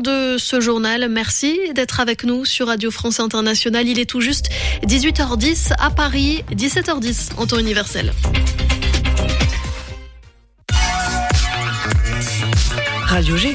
de ce journal. Merci d'être avec nous sur Radio France Internationale. Il est tout juste 18h10 à Paris, 17h10 en temps universel. Radio G.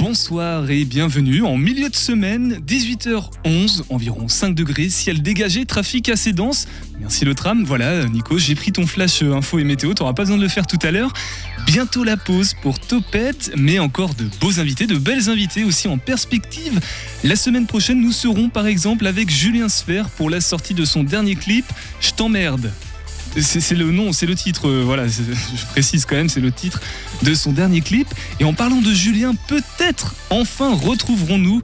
Bonsoir et bienvenue en milieu de semaine, 18h11, environ 5 degrés, ciel dégagé, trafic assez dense. Merci le tram, voilà Nico, j'ai pris ton flash euh, info et météo, t'auras pas besoin de le faire tout à l'heure. Bientôt la pause pour Topette, mais encore de beaux invités, de belles invités aussi en perspective. La semaine prochaine, nous serons par exemple avec Julien Sfer pour la sortie de son dernier clip, Je t'emmerde. C'est le nom, c'est le titre, euh, voilà, je précise quand même, c'est le titre de son dernier clip. Et en parlant de Julien, peut-être enfin retrouverons-nous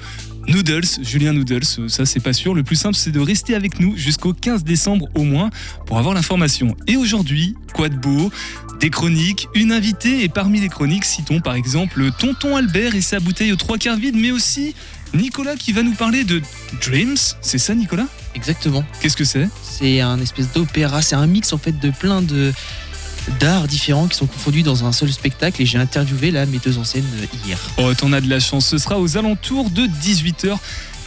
Noodles, Julien Noodles, euh, ça c'est pas sûr. Le plus simple c'est de rester avec nous jusqu'au 15 décembre au moins pour avoir l'information. Et aujourd'hui, quoi de beau? Des chroniques, une invitée et parmi les chroniques, citons par exemple Tonton Albert et sa bouteille aux trois quarts vide, mais aussi Nicolas qui va nous parler de Dreams. C'est ça Nicolas? Exactement. Qu'est-ce que c'est C'est un espèce d'opéra. C'est un mix en fait de plein de d'arts différents qui sont confondus dans un seul spectacle. Et j'ai interviewé la metteuse en scène euh, hier. Oh, t'en as de la chance. Ce sera aux alentours de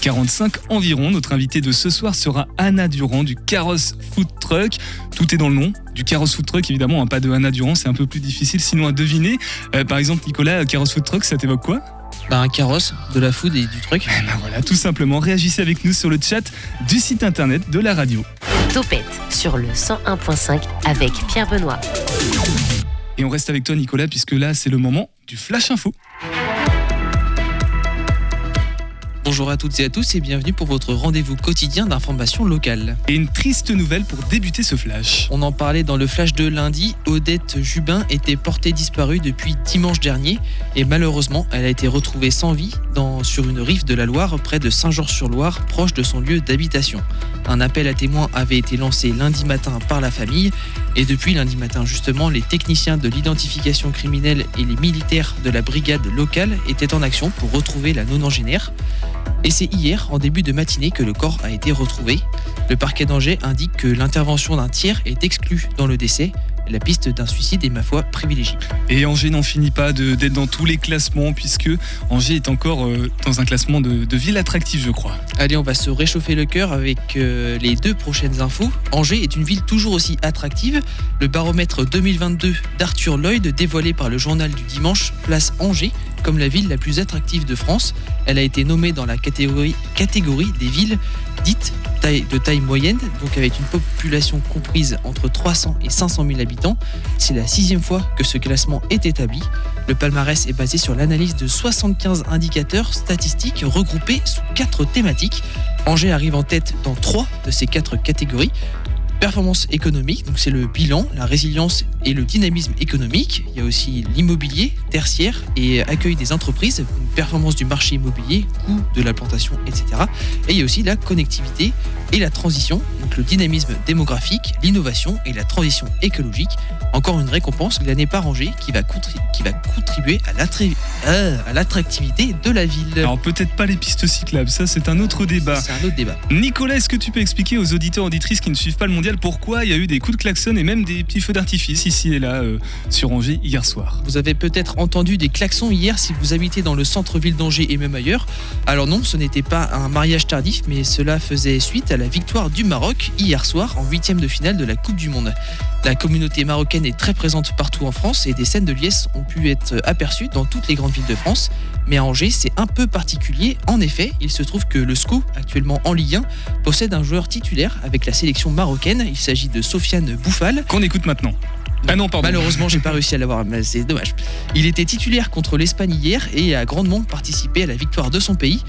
18h45 environ. Notre invitée de ce soir sera Anna Durand du Carrosse Food Truck. Tout est dans le nom. Du Carrosse Food Truck, évidemment, hein, pas de Anna Durand, c'est un peu plus difficile sinon à deviner. Euh, par exemple, Nicolas, Carrosse Food Truck, ça t'évoque quoi? Bah, un carrosse, de la food et du truc. Eh ben voilà, tout simplement, réagissez avec nous sur le chat du site internet de la radio. Topette sur le 101.5 avec Pierre Benoît. Et on reste avec toi, Nicolas, puisque là, c'est le moment du Flash Info. Bonjour à toutes et à tous et bienvenue pour votre rendez-vous quotidien d'information locale. Et une triste nouvelle pour débuter ce Flash. On en parlait dans le flash de lundi. Odette Jubin était portée disparue depuis dimanche dernier et malheureusement, elle a été retrouvée sans vie dans, sur une rive de la Loire près de Saint-Georges-sur-Loire, proche de son lieu d'habitation. Un appel à témoins avait été lancé lundi matin par la famille et depuis lundi matin justement, les techniciens de l'identification criminelle et les militaires de la brigade locale étaient en action pour retrouver la nonagénaire. Et c'est hier, en début de matinée, que le corps a été retrouvé. Le parquet d'Angers indique que l'intervention d'un tiers est exclue dans le décès. La piste d'un suicide est ma foi privilégiée. Et Angers n'en finit pas de- d'être dans tous les classements, puisque Angers est encore euh, dans un classement de, de ville attractive, je crois. Allez, on va se réchauffer le cœur avec euh, les deux prochaines infos. Angers est une ville toujours aussi attractive. Le baromètre 2022 d'Arthur Lloyd, dévoilé par le journal du dimanche, place Angers comme la ville la plus attractive de France. Elle a été nommée dans la catégorie, catégorie des villes taille, de taille moyenne, donc avec une population comprise entre 300 et 500 000 habitants. C'est la sixième fois que ce classement est établi. Le palmarès est basé sur l'analyse de 75 indicateurs statistiques regroupés sous quatre thématiques. Angers arrive en tête dans trois de ces quatre catégories. Performance économique, donc c'est le bilan, la résilience et le dynamisme économique. Il y a aussi l'immobilier, tertiaire et accueil des entreprises, une performance du marché immobilier, coût de la plantation, etc. Et il y a aussi la connectivité et la transition, donc le dynamisme démographique, l'innovation et la transition écologique. Encore une récompense glanée par Angers qui va, qui va contribuer euh, à l'attractivité de la ville. Alors peut-être pas les pistes cyclables, ça c'est un autre débat. C'est un autre débat. Nicolas, est-ce que tu peux expliquer aux auditeurs auditrices qui ne suivent pas le mondial pourquoi il y a eu des coups de klaxon et même des petits feux d'artifice ici et là euh, sur Angers hier soir? Vous avez peut-être entendu des klaxons hier si vous habitez dans le centre-ville d'Angers et même ailleurs. Alors non, ce n'était pas un mariage tardif, mais cela faisait suite à la victoire du Maroc hier soir en huitième de finale de la Coupe du Monde. La communauté marocaine est très présente partout en France et des scènes de liesse ont pu être aperçues dans toutes les grandes villes de France. Mais à Angers, c'est un peu particulier. En effet, il se trouve que le SCO, actuellement en Ligue 1, possède un joueur titulaire avec la sélection marocaine. Il s'agit de Sofiane Bouffal. Qu'on écoute maintenant. Ah non, pardon. Malheureusement, j'ai pas réussi à l'avoir, mais c'est dommage. Il était titulaire contre l'Espagne hier et a grandement participé à la victoire de son pays.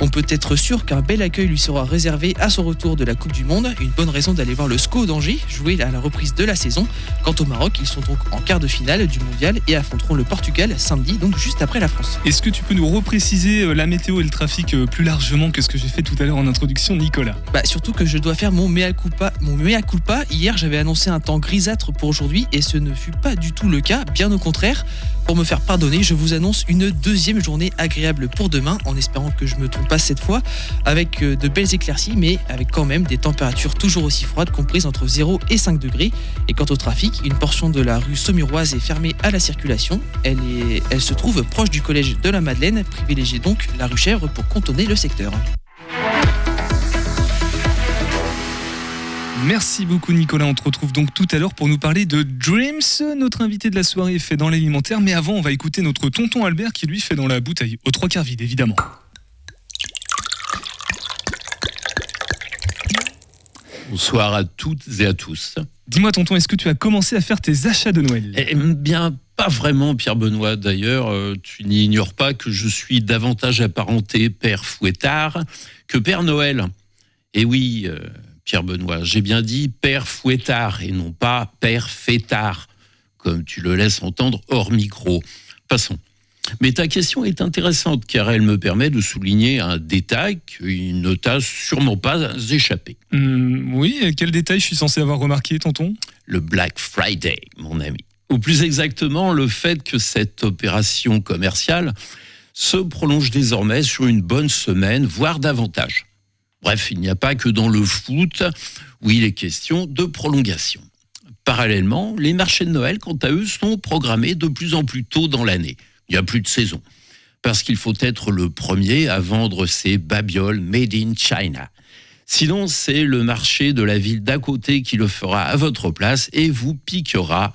On peut être sûr qu'un bel accueil lui sera réservé à son retour de la Coupe du Monde. Une bonne raison d'aller voir le SCO d'Angers jouer à la reprise de la saison. Quant au Maroc, ils sont donc en quart de finale du mondial et affronteront le Portugal samedi, donc juste après la France. Est-ce que tu peux nous repréciser euh, la météo et le trafic euh, plus largement que ce que j'ai fait tout à l'heure en introduction, Nicolas? Bah, surtout que je dois faire mon mea culpa. Mon mea culpa. Hier, j'avais annoncé un temps grisâtre pour aujourd'hui et ce ne fut pas du tout le cas. Bien au contraire. Pour me faire pardonner, je vous annonce une deuxième journée agréable pour demain, en espérant que je me trompe pas cette fois, avec euh, de belles éclaircies, mais avec quand même des températures toujours aussi froides, comprises entre 0 et 5 degrés. Et quant au trafic, une portion de la rue Saumuroise est fermée à la circulation. Elle, est, elle se trouve proche du collège de la Madeleine. Privilégiez donc la rue Chèvre pour contourner le secteur. Merci beaucoup Nicolas, on te retrouve donc tout à l'heure pour nous parler de Dreams. Notre invité de la soirée fait dans l'alimentaire, mais avant on va écouter notre tonton Albert qui lui fait dans la bouteille, aux trois quarts vide évidemment. Bonsoir à toutes et à tous. Dis-moi tonton, est-ce que tu as commencé à faire tes achats de Noël? Eh bien, pas vraiment, Pierre Benoît. D'ailleurs, euh, tu n'ignores pas que je suis davantage apparenté Père Fouettard que Père Noël. Et oui, euh, Pierre Benoît, j'ai bien dit Père Fouettard et non pas Père Fêtard, comme tu le laisses entendre hors micro. Passons. Mais ta question est intéressante car elle me permet de souligner un détail qui ne t'a sûrement pas échappé. Hum, Oui, et quel détail je suis censé avoir remarqué tonton? Le Black Friday, mon ami. Ou plus exactement, le fait que cette opération commerciale se prolonge désormais sur une bonne semaine, voire davantage. Bref, il n'y a pas que dans le foot où il est question de prolongation. Parallèlement, les marchés de Noël, quant à eux, sont programmés de plus en plus tôt dans l'année. Il n'y a plus de saison. Parce qu'il faut être le premier à vendre ces babioles made in China. Sinon, c'est le marché de la ville d'à côté qui le fera à votre place et vous piquera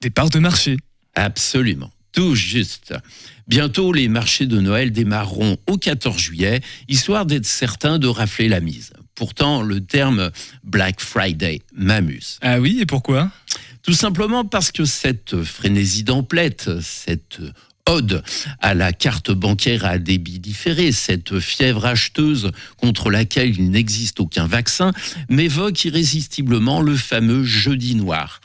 Des parts de marché. Absolument, tout juste. Bientôt, les marchés de Noël démarreront au 14 juillet, histoire d'être certain de rafler la mise. Pourtant, le terme Black Friday m'amuse. Ah oui, et pourquoi? Tout simplement parce que cette frénésie d'emplette, cette ode à la carte bancaire à débit différé, cette fièvre acheteuse contre laquelle il n'existe aucun vaccin, m'évoque irrésistiblement le fameux jeudi noir.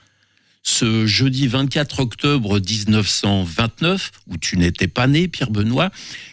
Ce jeudi 24 octobre 1929, où tu n'étais pas né, Pierre Benoît,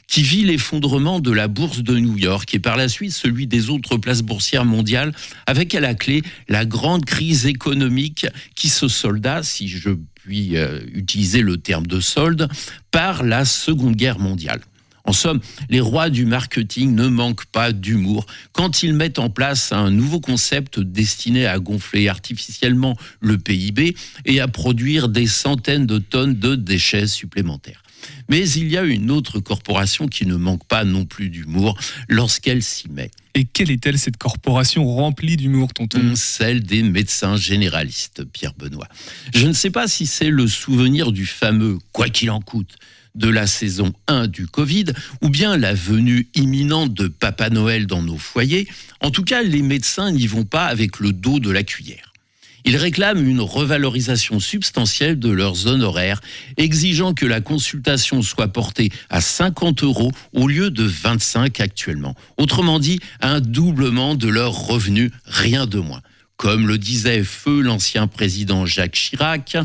qui vit l'effondrement de la bourse de New York et par la suite celui des autres places boursières mondiales, avec à la clé la grande crise économique qui se solda, si je puis euh, utiliser le terme de solde, par la Seconde Guerre mondiale. En somme, les rois du marketing ne manquent pas d'humour quand ils mettent en place un nouveau concept destiné à gonfler artificiellement le PIB et à produire des centaines de tonnes de déchets supplémentaires. Mais il y a une autre corporation qui ne manque pas non plus d'humour lorsqu'elle s'y met. Et quelle est-elle cette corporation remplie d'humour, tonton? Celle des médecins généralistes, Pierre Benoît. Je ne sais pas si c'est le souvenir du fameux quoi qu'il en coûte de la saison 1 du Covid, ou bien la venue imminente de Papa Noël dans nos foyers. En tout cas, les médecins n'y vont pas avec le dos de la cuillère. Ils réclament une revalorisation substantielle de leurs honoraires, exigeant que la consultation soit portée à 50 euros au lieu de 25 actuellement. Autrement dit, un doublement de leurs revenus, rien de moins. Comme le disait feu l'ancien président Jacques Chirac,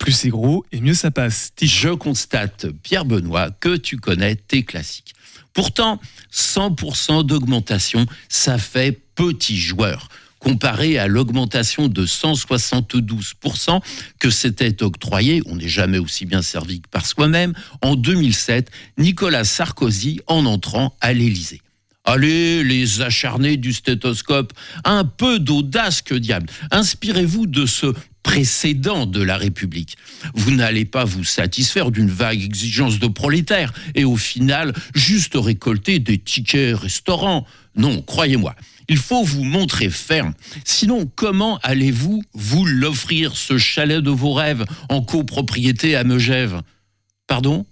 Plus c'est gros et mieux ça passe. je constate, Pierre Benoît, que tu connais tes classiques. Pourtant, 100% d'augmentation, ça fait petit joueur. Comparé à l'augmentation de 172% que s'était octroyé, on n'est jamais aussi bien servi que par soi-même, en 2007, Nicolas Sarkozy en entrant à l'Élysée. Allez, les acharnés du stéthoscope, un peu d'audace que diable. Inspirez-vous de ce précédent de la République. Vous n'allez pas vous satisfaire d'une vague exigence de prolétaires et au final juste récolter des tickets restaurants. Non, croyez-moi, il faut vous montrer ferme. Sinon, comment allez-vous vous l'offrir, ce chalet de vos rêves, en copropriété à Megève? Pardon?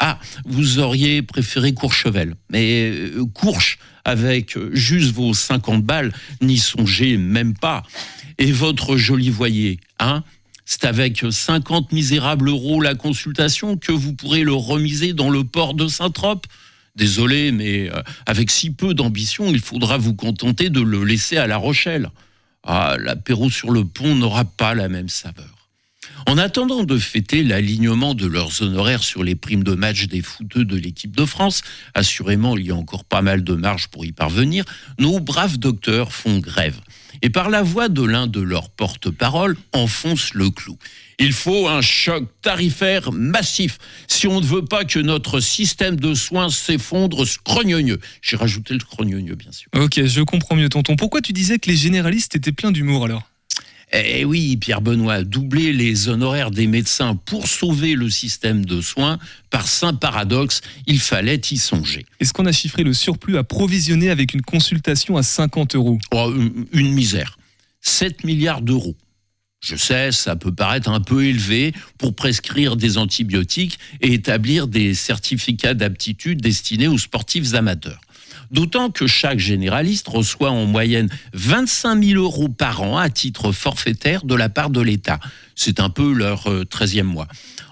Ah, vous auriez préféré Courchevel. Mais euh, Courche, avec euh, juste vos 50 balles, n'y songez même pas. Et votre joli voyer, hein c'est avec 50 misérables euros la consultation que vous pourrez le remiser dans le port de Saint-Trope. Désolé, mais euh, avec si peu d'ambition, il faudra vous contenter de le laisser à La Rochelle. Ah, l'apéro sur le pont n'aura pas la même saveur. En attendant de fêter l'alignement de leurs honoraires sur les primes de match des footeux de l'équipe de France, assurément il y a encore pas mal de marge pour y parvenir, nos braves docteurs font grève. Et par la voix de l'un de leurs porte-parole, enfoncent le clou. Il faut un choc tarifaire massif si on ne veut pas que notre système de soins s'effondre scrogneux. J'ai rajouté le scrogneux, bien sûr. Ok, je comprends mieux, tonton. Pourquoi tu disais que les généralistes étaient pleins d'humour alors? Eh oui, Pierre Benoît, doubler les honoraires des médecins pour sauver le système de soins, par saint paradoxe, il fallait y songer. Est-ce qu'on a chiffré le surplus à provisionner avec une consultation à 50 euros? Oh, une, une misère. 7 milliards d'euros. Je sais, ça peut paraître un peu élevé pour prescrire des antibiotiques et établir des certificats d'aptitude destinés aux sportifs amateurs. D'autant que chaque généraliste reçoit en moyenne 25 000 euros par an à titre forfaitaire de la part de l'État. C'est un peu leur euh, 13e mois.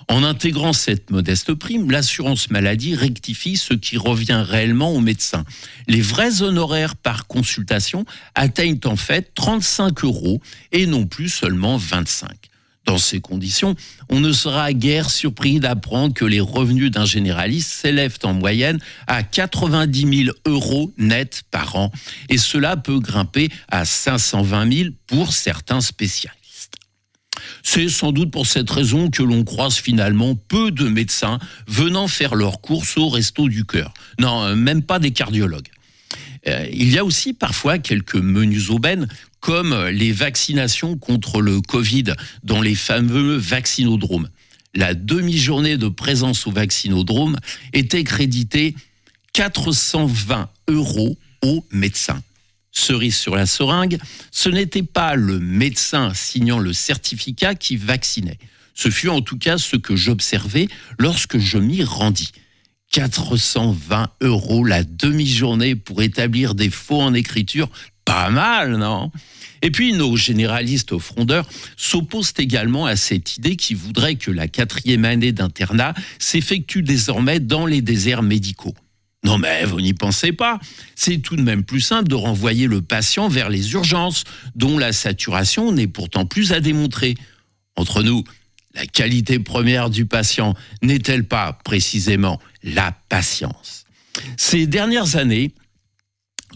En intégrant cette modeste prime, l'assurance maladie rectifie ce qui revient réellement aux médecins. Les vrais honoraires par consultation atteignent en fait 35 euros et non plus seulement 25. Dans ces conditions, on ne sera guère surpris d'apprendre que les revenus d'un généraliste s'élèvent en moyenne à 90 000 euros net par an, et cela peut grimper à 520 000 pour certains spécialistes. C'est sans doute pour cette raison que l'on croise finalement peu de médecins venant faire leurs courses au resto du cœur. Non, euh, même pas des cardiologues. Euh, il y a aussi parfois quelques menus aubaines, comme les vaccinations contre le Covid dans les fameux vaccinodromes. La demi-journée de présence au vaccinodrome était créditée 420 euros aux médecins. Cerise sur la seringue, ce n'était pas le médecin signant le certificat qui vaccinait. Ce fut en tout cas ce que j'observais lorsque je m'y rendis. 420 euros la demi-journée pour établir des faux en écriture, pas mal, non? Et puis nos généralistes frondeurs s'opposent également à cette idée qui voudrait que la quatrième année d'internat s'effectue désormais dans les déserts médicaux. Non mais vous n'y pensez pas. C'est tout de même plus simple de renvoyer le patient vers les urgences, dont la saturation n'est pourtant plus à démontrer. Entre nous, la qualité première du patient n'est-elle pas précisément la patience? Ces dernières années,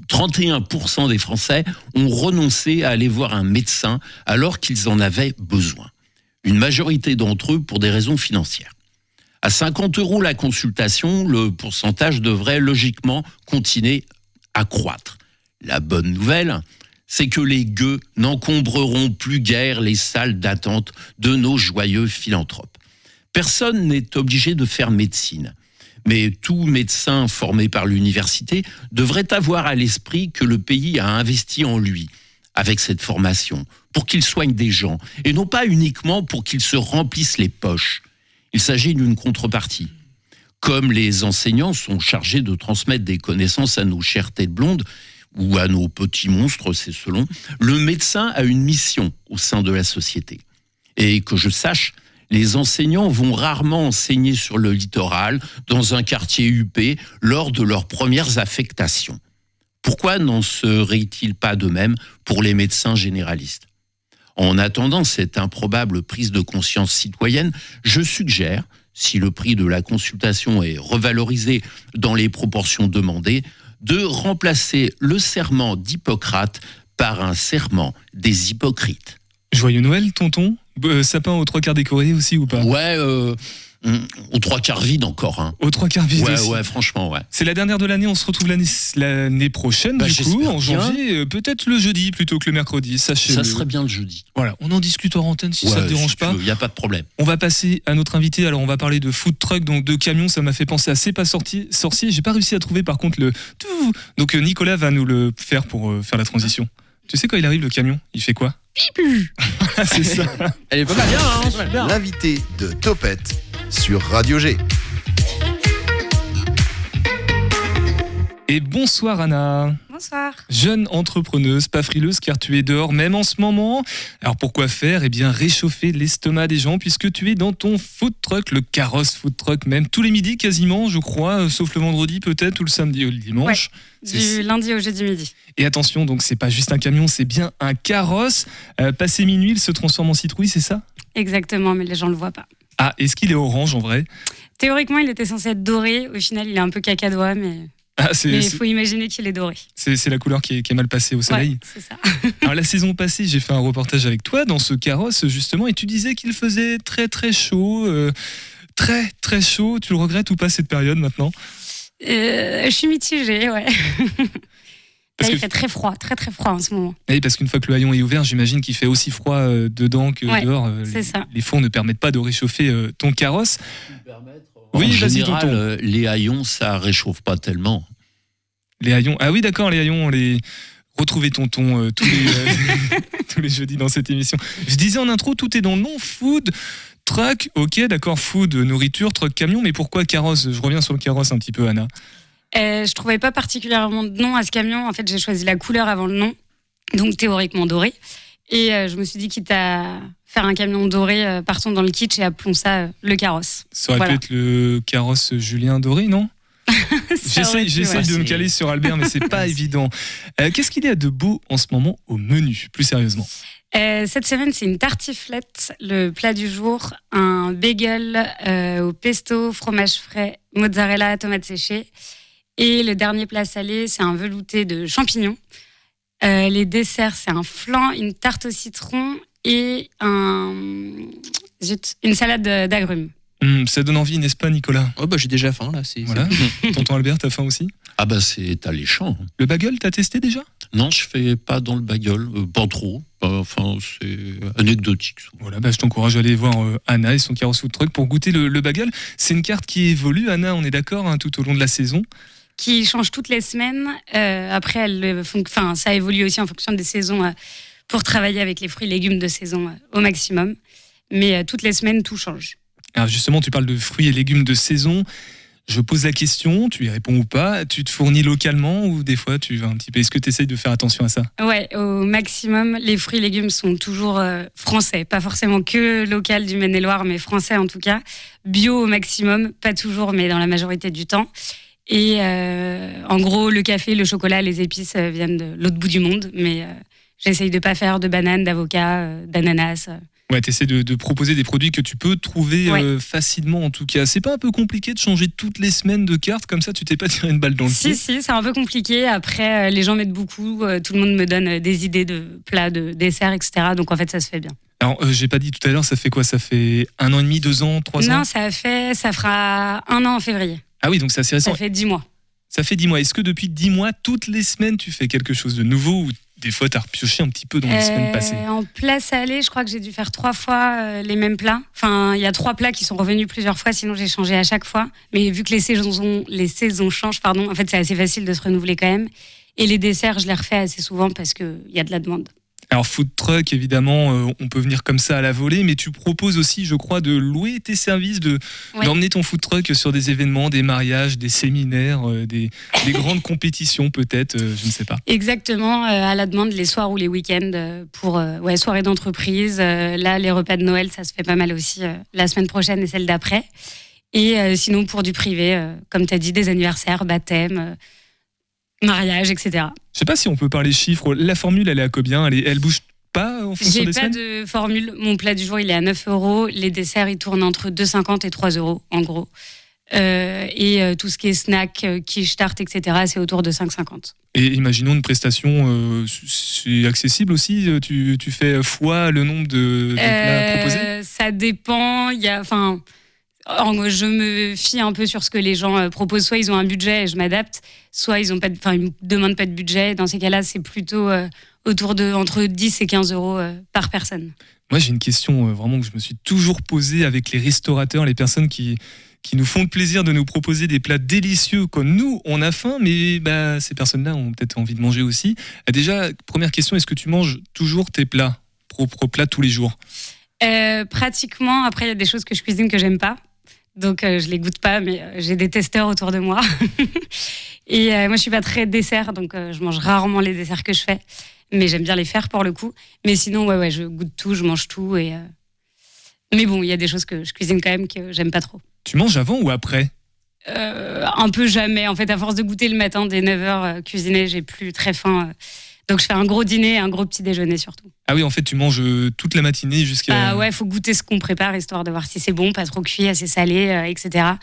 31% des Français ont renoncé à aller voir un médecin alors qu'ils en avaient besoin. Une majorité d'entre eux pour des raisons financières. À 50 euros la consultation, le pourcentage devrait logiquement continuer à croître. La bonne nouvelle, c'est que les gueux n'encombreront plus guère les salles d'attente de nos joyeux philanthropes. Personne n'est obligé de faire médecine, mais tout médecin formé par l'université devrait avoir à l'esprit que le pays a investi en lui avec cette formation pour qu'il soigne des gens et non pas uniquement pour qu'il se remplisse les poches. Il s'agit d'une contrepartie. Comme les enseignants sont chargés de transmettre des connaissances à nos chères têtes blondes, ou à nos petits monstres, c'est selon, le médecin a une mission au sein de la société. Et que je sache, les enseignants vont rarement enseigner sur le littoral, dans un quartier huppé, lors de leurs premières affectations. Pourquoi n'en serait-il pas de même pour les médecins généralistes? En attendant cette improbable prise de conscience citoyenne, je suggère, si le prix de la consultation est revalorisé dans les proportions demandées, de remplacer le serment d'Hippocrate par un serment des hypocrites. Joyeux Noël, tonton Euh, Sapin aux trois quarts décoré aussi ou pas? Ouais, euh, hum, aux trois quarts vide encore. Hein. Aux trois quarts vide Ouais, aussi. ouais, franchement, ouais. C'est la dernière de l'année, on se retrouve l'année l'année prochaine, Bah, du coup, en bien. janvier, euh, peut-être le jeudi plutôt que le mercredi, sachez Ça serait bien le jeudi. Voilà, on en discute en antenne si ça te dérange pas. Il n'y a pas de problème. On va passer à notre invité. Alors, on va parler de food truck, donc de camions. Ça m'a fait penser à C'est pas sorti, sorcier. J'ai pas réussi à trouver, par contre, le. tout. Donc, euh, Nicolas va nous le faire pour euh, faire la transition. Tu sais, quand il arrive, le camion, il fait quoi? C'est ça. Elle est pas mal. Bien, hein. L'invité de Topette sur Radio G. Et bonsoir Anna. Bonsoir. Jeune entrepreneuse, pas frileuse car tu es dehors même en ce moment. Alors pourquoi faire? Eh bien réchauffer l'estomac des gens puisque tu es dans ton food truck, le carrosse food truck même, tous les midis quasiment je crois, euh, sauf le vendredi peut-être ou le samedi ou le dimanche. Du lundi au jeudi midi. Et attention, donc c'est pas juste un camion, c'est bien un carrosse. Euh, passé minuit, il se transforme en citrouille, c'est ça? Exactement, mais les gens le voient pas. Ah, est-ce qu'il est orange en vrai? Théoriquement, il était censé être doré. Au final, il est un peu cacadois, mais Ah, mais il faut imaginer qu'il est doré. c'est- c'est la couleur qui est, qui est mal passée au soleil. Ouais, c'est ça. Alors la saison passée, j'ai fait un reportage avec toi dans ce carrosse justement et tu disais qu'il faisait très très chaud, euh, très très chaud. Tu le regrettes ou pas cette période maintenant? Euh, je suis mitigée, ouais. Là, il fait très froid, très très froid en ce moment. Oui, parce qu'une fois que le haillon est ouvert, j'imagine qu'il fait aussi froid euh, dedans que Ouais, dehors. Euh, c'est les, ça. les fours ne permettent pas de réchauffer euh, ton carrosse. Oui, en vas-y, général, tonton. euh, les haillons, ça réchauffe pas tellement. Les haillons. Ah oui, d'accord, les haillons, on les. Retrouvez tonton euh, tous, les, euh, tous les jeudis dans cette émission. Je disais en intro, tout est dans le nom food. Truck, ok, d'accord, food, nourriture, truck, camion, mais pourquoi carrosse? Je reviens sur le carrosse un petit peu, Anna. Euh, je trouvais pas particulièrement de nom à ce camion. En fait, j'ai choisi la couleur avant le nom, donc théoriquement doré. Et euh, je me suis dit, quitte à faire un camion doré, euh, partons dans le kitsch et appelons ça euh, le carrosse. Ça aurait Voilà. pu être le carrosse Julien Doré, non j'essaye ouais. de me caler sur Albert, mais c'est pas évident. Euh, Qu'est-ce qu'il y a de beau en ce moment au menu, plus sérieusement? Cette semaine, c'est une tartiflette, le plat du jour, un bagel au pesto, fromage frais, mozzarella, tomates séchées. Et le dernier plat salé, c'est un velouté de champignons. Euh, les desserts, c'est un flan, une tarte au citron et un, zut, une salade d'agrumes. Hum, Ça donne envie, n'est-ce pas, Nicolas? Oh bah j'ai déjà faim là. C'est Voilà. Tonton Albert, t'as faim aussi? Ah bah c'est alléchant. Le bagel, t'as testé déjà? Non, je fais pas dans le bagel, euh, pas trop. Pas- Enfin, c'est anecdotique. Voilà, bah, je t'encourage à aller voir euh, Anna et son carrosse food truck pour goûter le, le bagel. C'est une carte qui évolue, Anna, on est d'accord, hein, tout au long de la saison. Qui change toutes les semaines. Euh, après, elle, euh, enfin, ça évolue aussi en fonction des saisons euh, pour travailler avec les fruits et légumes de saison euh, au maximum. Mais toutes les semaines, tout change. Alors justement, tu parles de fruits et légumes de saison. Je pose la question, tu y réponds ou pas? Tu te fournis localement ou des fois tu vas un petit peu. Est-ce que tu essayes de faire attention à ça? Ouais, au maximum, les fruits et légumes sont toujours français, pas forcément que local du Maine-et-Loire, mais français en tout cas. Bio au maximum, pas toujours, mais dans la majorité du temps. Et euh, en gros, le café, le chocolat, les épices euh, viennent de l'autre bout du monde, mais euh, j'essaye de pas faire de bananes, d'avocats, d'ananas. Ouais, tu essaies de, de proposer des produits que tu peux trouver Ouais. facilement en tout cas. C'est pas un peu compliqué de changer toutes les semaines de carte comme ça, tu t'es pas tiré une balle dans le Si, pied? Si, c'est un peu compliqué. Après, les gens mettent beaucoup, tout le monde me donne des idées de plats, de desserts, etc. Donc en fait, ça se fait bien. Alors, euh, j'ai pas dit tout à l'heure, ça fait quoi? Ça fait un an et demi, deux ans, trois ans? Non, ça fait, ça fera un an en février. Ah oui, donc c'est assez récent. Ça fait dix mois. Ça fait dix mois. Est-ce que depuis dix mois, toutes les semaines, tu fais quelque chose de nouveau ou des fois, tu as repioché un petit peu dans les semaines Euh, passées En plat salé, je crois que j'ai dû faire trois fois euh, les mêmes plats. Enfin, il y a trois plats qui sont revenus plusieurs fois, sinon j'ai changé à chaque fois. Mais vu que les saisons, les saisons changent, pardon, en fait, c'est assez facile de se renouveler quand même. Et les desserts, je les refais assez souvent parce qu'il y a de la demande. Alors, food truck, évidemment, euh, on peut venir comme ça à la volée, mais tu proposes aussi, je crois, de louer tes services, de Ouais. d'emmener ton food truck sur des événements, des mariages, des séminaires, euh, des, des grandes compétitions peut-être, euh, je ne sais pas. Exactement, à la demande les soirs ou les week-ends pour ouais, soirées d'entreprise. Là, les repas de Noël, ça se fait pas mal aussi la semaine prochaine et celle d'après. Et sinon, pour du privé, comme tu as dit, des anniversaires, baptêmes, mariages, etc. Je sais pas si on peut parler chiffres. La formule, elle est à combien? Elle, est- elle bouge pas en fonction J'ai des pas de formule. Mon plat du jour, il est à 9 euros. Les desserts, ils tournent entre 2,50 et 3 euros, en gros. Euh, et euh, tout ce qui est snack, euh, quiche, tarte, etc., c'est autour de 5,50. Et imaginons une prestation, euh, c'est accessible aussi? Tu, tu fais fois le nombre de, de plats proposés? ça dépend. Il y a, enfin, en- je me fie un peu sur ce que les gens euh, proposent. Soit ils ont un budget et je m'adapte, soit ils ont pas, de- enfin, ils me demandent pas de budget. Dans ces cas-là, c'est plutôt euh, autour de entre 10 et 15 euros euh, par personne. Moi, j'ai une question euh, vraiment que je me suis toujours posée avec les restaurateurs, les personnes qui, qui nous font le plaisir de nous proposer des plats délicieux comme nous, on a faim, mais bah, ces personnes-là ont peut-être envie de manger aussi. Déjà, première question, est-ce que tu manges toujours tes plats, propres plats tous les jours? Euh, pratiquement. Après, il y a des choses que je cuisine que j'aime pas. Donc euh, je les goûte pas, mais euh, j'ai des testeurs autour de moi. et euh, moi je suis pas très dessert, donc euh, je mange rarement les desserts que je fais, mais j'aime bien les faire pour le coup. Mais sinon ouais ouais, je goûte tout, je mange tout et. Mais bon, il y a des choses que je cuisine quand même que j'aime pas trop. Tu manges avant ou après? Un peu jamais. En fait, à force de goûter le matin dès 9h cuisiner, j'ai plus très faim. Euh. Donc je fais un gros dîner et un gros petit déjeuner surtout. Ah oui, en fait, tu manges euh, toute la matinée jusqu'à. Bah ouais, faut goûter ce qu'on prépare histoire de voir si c'est bon, pas trop cuit, assez salé, euh, etc.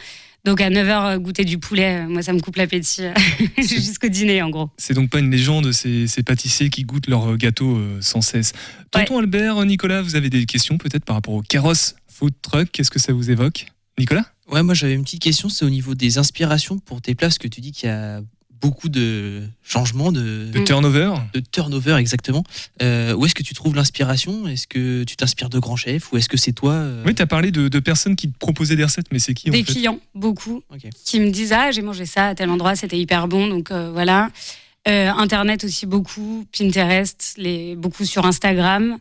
Donc à 9h, goûter du poulet, euh, moi ça me coupe l'appétit euh, jusqu'au dîner en gros. C'est donc pas une légende, ces, ces pâtissiers qui goûtent leur euh, gâteau euh, sans cesse. Tonton Albert, Nicolas, vous avez des questions peut-être par rapport au carrosse food truck? Qu'est-ce que ça vous évoque? Nicolas? Ouais, moi j'avais une petite question, c'est au niveau des inspirations pour tes plats, parce que tu dis qu'il y a beaucoup de changements, de, De turnover de turnover exactement. Euh, où est-ce que tu trouves l'inspiration? Est-ce que tu t'inspires de grands chefs ou est-ce que c'est toi euh, Oui, tu as parlé de, de personnes qui te proposaient des recettes, mais c'est qui en Des fait? clients, beaucoup, qui me disent Ah, j'ai mangé ça à tel endroit, c'était hyper bon, donc euh, voilà. Euh, Internet aussi beaucoup, Pinterest, les, beaucoup sur Instagram.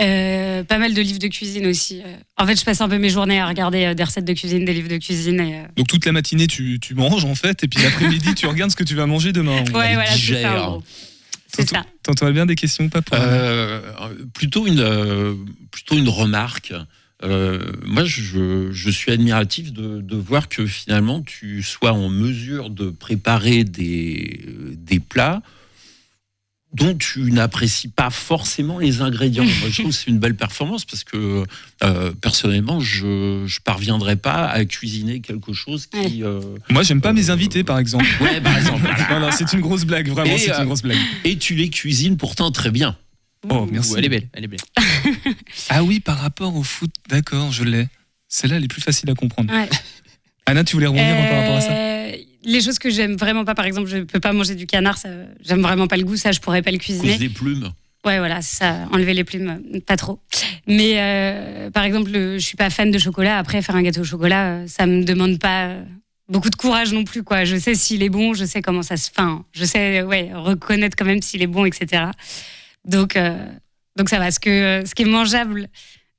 Euh, pas mal de livres de cuisine aussi. Euh, En fait, je passe un peu mes journées à regarder euh, des recettes de cuisine, des livres de cuisine. Et, euh, Donc toute la matinée, tu, tu manges en fait, et puis l'après-midi, tu regardes ce que tu vas manger demain. Ouais, voilà, c'est ça. digère. en gros. C'est Tonton- ça. Tonton Albert, des questions pas pour Euh, plutôt une euh, plutôt une remarque. Euh, moi, je, je suis admiratif de, de voir que finalement tu sois en mesure de préparer des, des plats dont tu n'apprécies pas forcément les ingrédients. Moi, je trouve que c'est une belle performance parce que euh, personnellement, je je parviendrais pas à cuisiner quelque chose qui. euh, Moi, j'aime pas mes invités, par exemple. Ouais, par exemple. voilà. Non, non, c'est une grosse blague, vraiment, Et, c'est euh, une grosse blague. Et tu les cuisines pourtant très bien. Oh, merci. Ouh, elle est belle, elle est belle. Ah oui, par rapport au foot, d'accord, je l'ai. Celle-là, elle est plus facile à comprendre. Ouais. Anna, tu voulais rebondir par rapport à ça? Euh, Les choses que j'aime vraiment pas, par exemple, je peux pas manger du canard, ça, j'aime vraiment pas le goût, ça, je pourrais pas le cuisiner. des plumes. Ouais, voilà, ça, enlever les plumes, pas trop. Mais euh, par exemple, le- je suis pas fan de chocolat. Après, faire un gâteau au chocolat, euh, ça me demande pas euh, beaucoup de courage non plus, quoi. Je sais s'il est bon, je sais comment ça se. Enfin, je sais, ouais, reconnaître quand même s'il est bon, etc. Donc, euh, donc ça va. Ce que, ce qui est mangeable,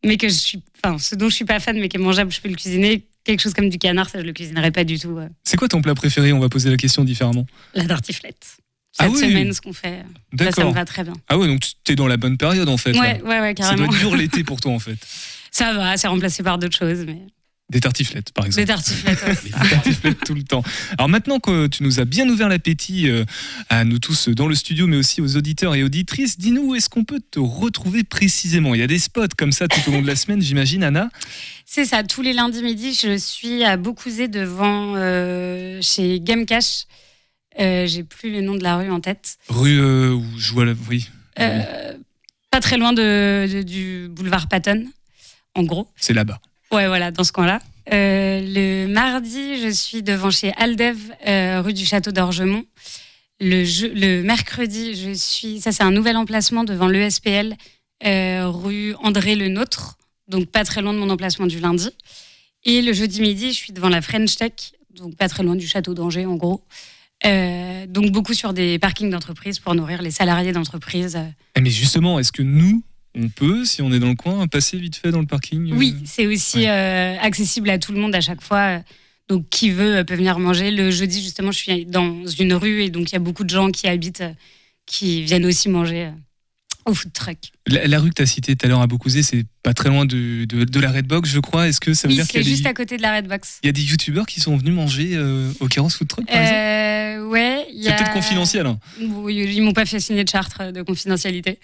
mais que je suis, enfin, ce dont je suis pas fan, mais qui est mangeable, je peux le cuisiner. Quelque chose comme du canard, ça, je le cuisinerai pas du tout. euh, C'est quoi ton plat préféré? On va poser la question différemment. la tartiflette. Ah Cette oui. semaine, ce qu'on fait, là, ça me va très bien. Ah ouais, donc tu es dans la bonne période en fait. là. Ouais, ouais, ouais, Ça doit carrément. être dur l'été pour toi en fait. Ça va, c'est remplacé par d'autres choses, mais Des tartiflettes par exemple. des tartiflettes. ouais. Des tartiflettes tout le temps. Alors maintenant que tu nous as bien ouvert l'appétit euh, à nous tous dans le studio, mais aussi aux auditeurs et auditrices, dis-nous où est-ce qu'on peut te retrouver précisément? Il y a des spots comme ça tout au long de la semaine, j'imagine, Anna? C'est ça, tous les lundis midi, je suis à Beaucouzé devant euh, chez Game Cash. Euh, J'ai plus le nom de la rue en tête. Rue euh, où je vois la. Oui, Euh, Pas très loin de, de- du boulevard Patton, en gros. c'est là-bas. Ouais, voilà, dans ce coin-là. Euh, le mardi, je suis devant chez Aldev, euh, rue du Château d'Orgemont. Le, mercredi, je suis. Ça, c'est un nouvel emplacement devant l'ESPL, euh, rue André Le Nôtre, donc pas très loin de mon emplacement du lundi. Et le jeudi midi, je suis devant la French Tech, donc pas très loin du Château d'Angers, en gros. Donc beaucoup sur des parkings d'entreprise pour nourrir les salariés d'entreprise. Eh, Mais justement, est-ce que nous, on peut, si on est dans le coin, passer vite fait dans le parking euh, Oui, c'est aussi ouais. euh, accessible à tout le monde à chaque fois. Donc, qui veut euh, peut venir manger. Le jeudi, justement, je suis dans une rue et donc il y a beaucoup de gens qui habitent, qui viennent aussi manger au food truck. La, la rue que tu as citée tout à l'heure à Beaucouzé, c'est pas très loin de, de, de la Redbox, je crois. Est-ce que ça veut Oui, dire qu'il y c'est a juste des, à côté de la Redbox. il y a des youtubeurs qui sont venus manger euh, au Kéros Food Truck, par exemple? Ouais, C'est a- peut-être confidentiel. hein. Ils m'ont pas fait signer de charte de confidentialité.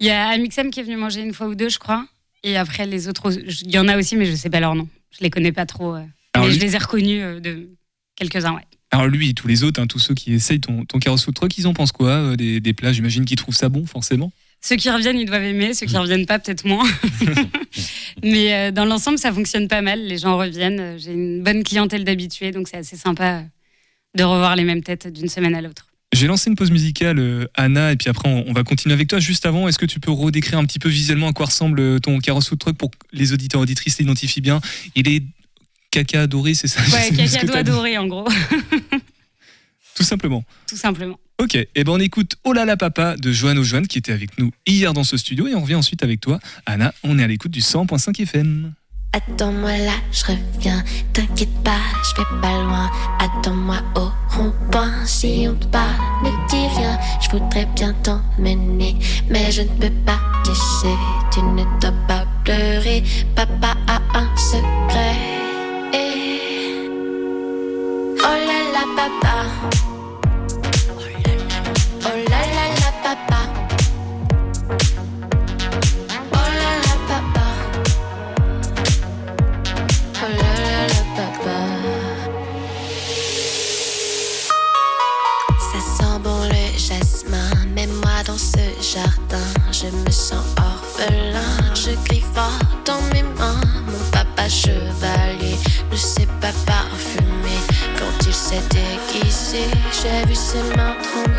Il y a Amixem qui est venu manger une fois ou deux, je crois. Et après, les autres, il y en a aussi, mais je sais pas leur nom. Je les connais pas trop. euh. Mais lui- je les ai reconnus euh, de quelques-uns, ouais. Alors lui et tous les autres, hein, tous ceux qui essayent ton, ton Kéros Food Truck, ils en pensent quoi euh, des, des plats? J'imagine qu'ils trouvent ça bon, forcément. Ceux qui reviennent, ils doivent aimer. Ceux qui reviennent pas, peut-être moins. Mais dans l'ensemble, ça fonctionne pas mal. Les gens reviennent. J'ai une bonne clientèle d'habitués, donc c'est assez sympa de revoir les mêmes têtes d'une semaine à l'autre. J'ai lancé une pause musicale, euh, Anna, et puis après on, va continuer avec toi. Juste avant, est-ce que tu peux redécrire un petit peu visuellement à quoi ressemble euh, ton Kéros Food Truck pour que les auditeurs auditrices l'identifient bien? Il est caca adoré, c'est ça? Ouais, ce caca dit. adorer, en gros, Tout simplement. tout simplement. Ok, et ben on écoute Oh là là papa de Joanne O'Joanne qui était avec nous hier dans ce studio et on revient ensuite avec toi. Anna, on est à l'écoute du 100.5 FM. Attends-moi là, je reviens. T'inquiète pas, je vais pas loin. Attends-moi au rond-point. Si on te parle, ne dis rien. Je voudrais bien t'emmener, mais je ne peux pas. Tu sais, tu ne dois pas pleurer. Papa a un secret. Oh là là, papa. J'ai vu ses mains trembler.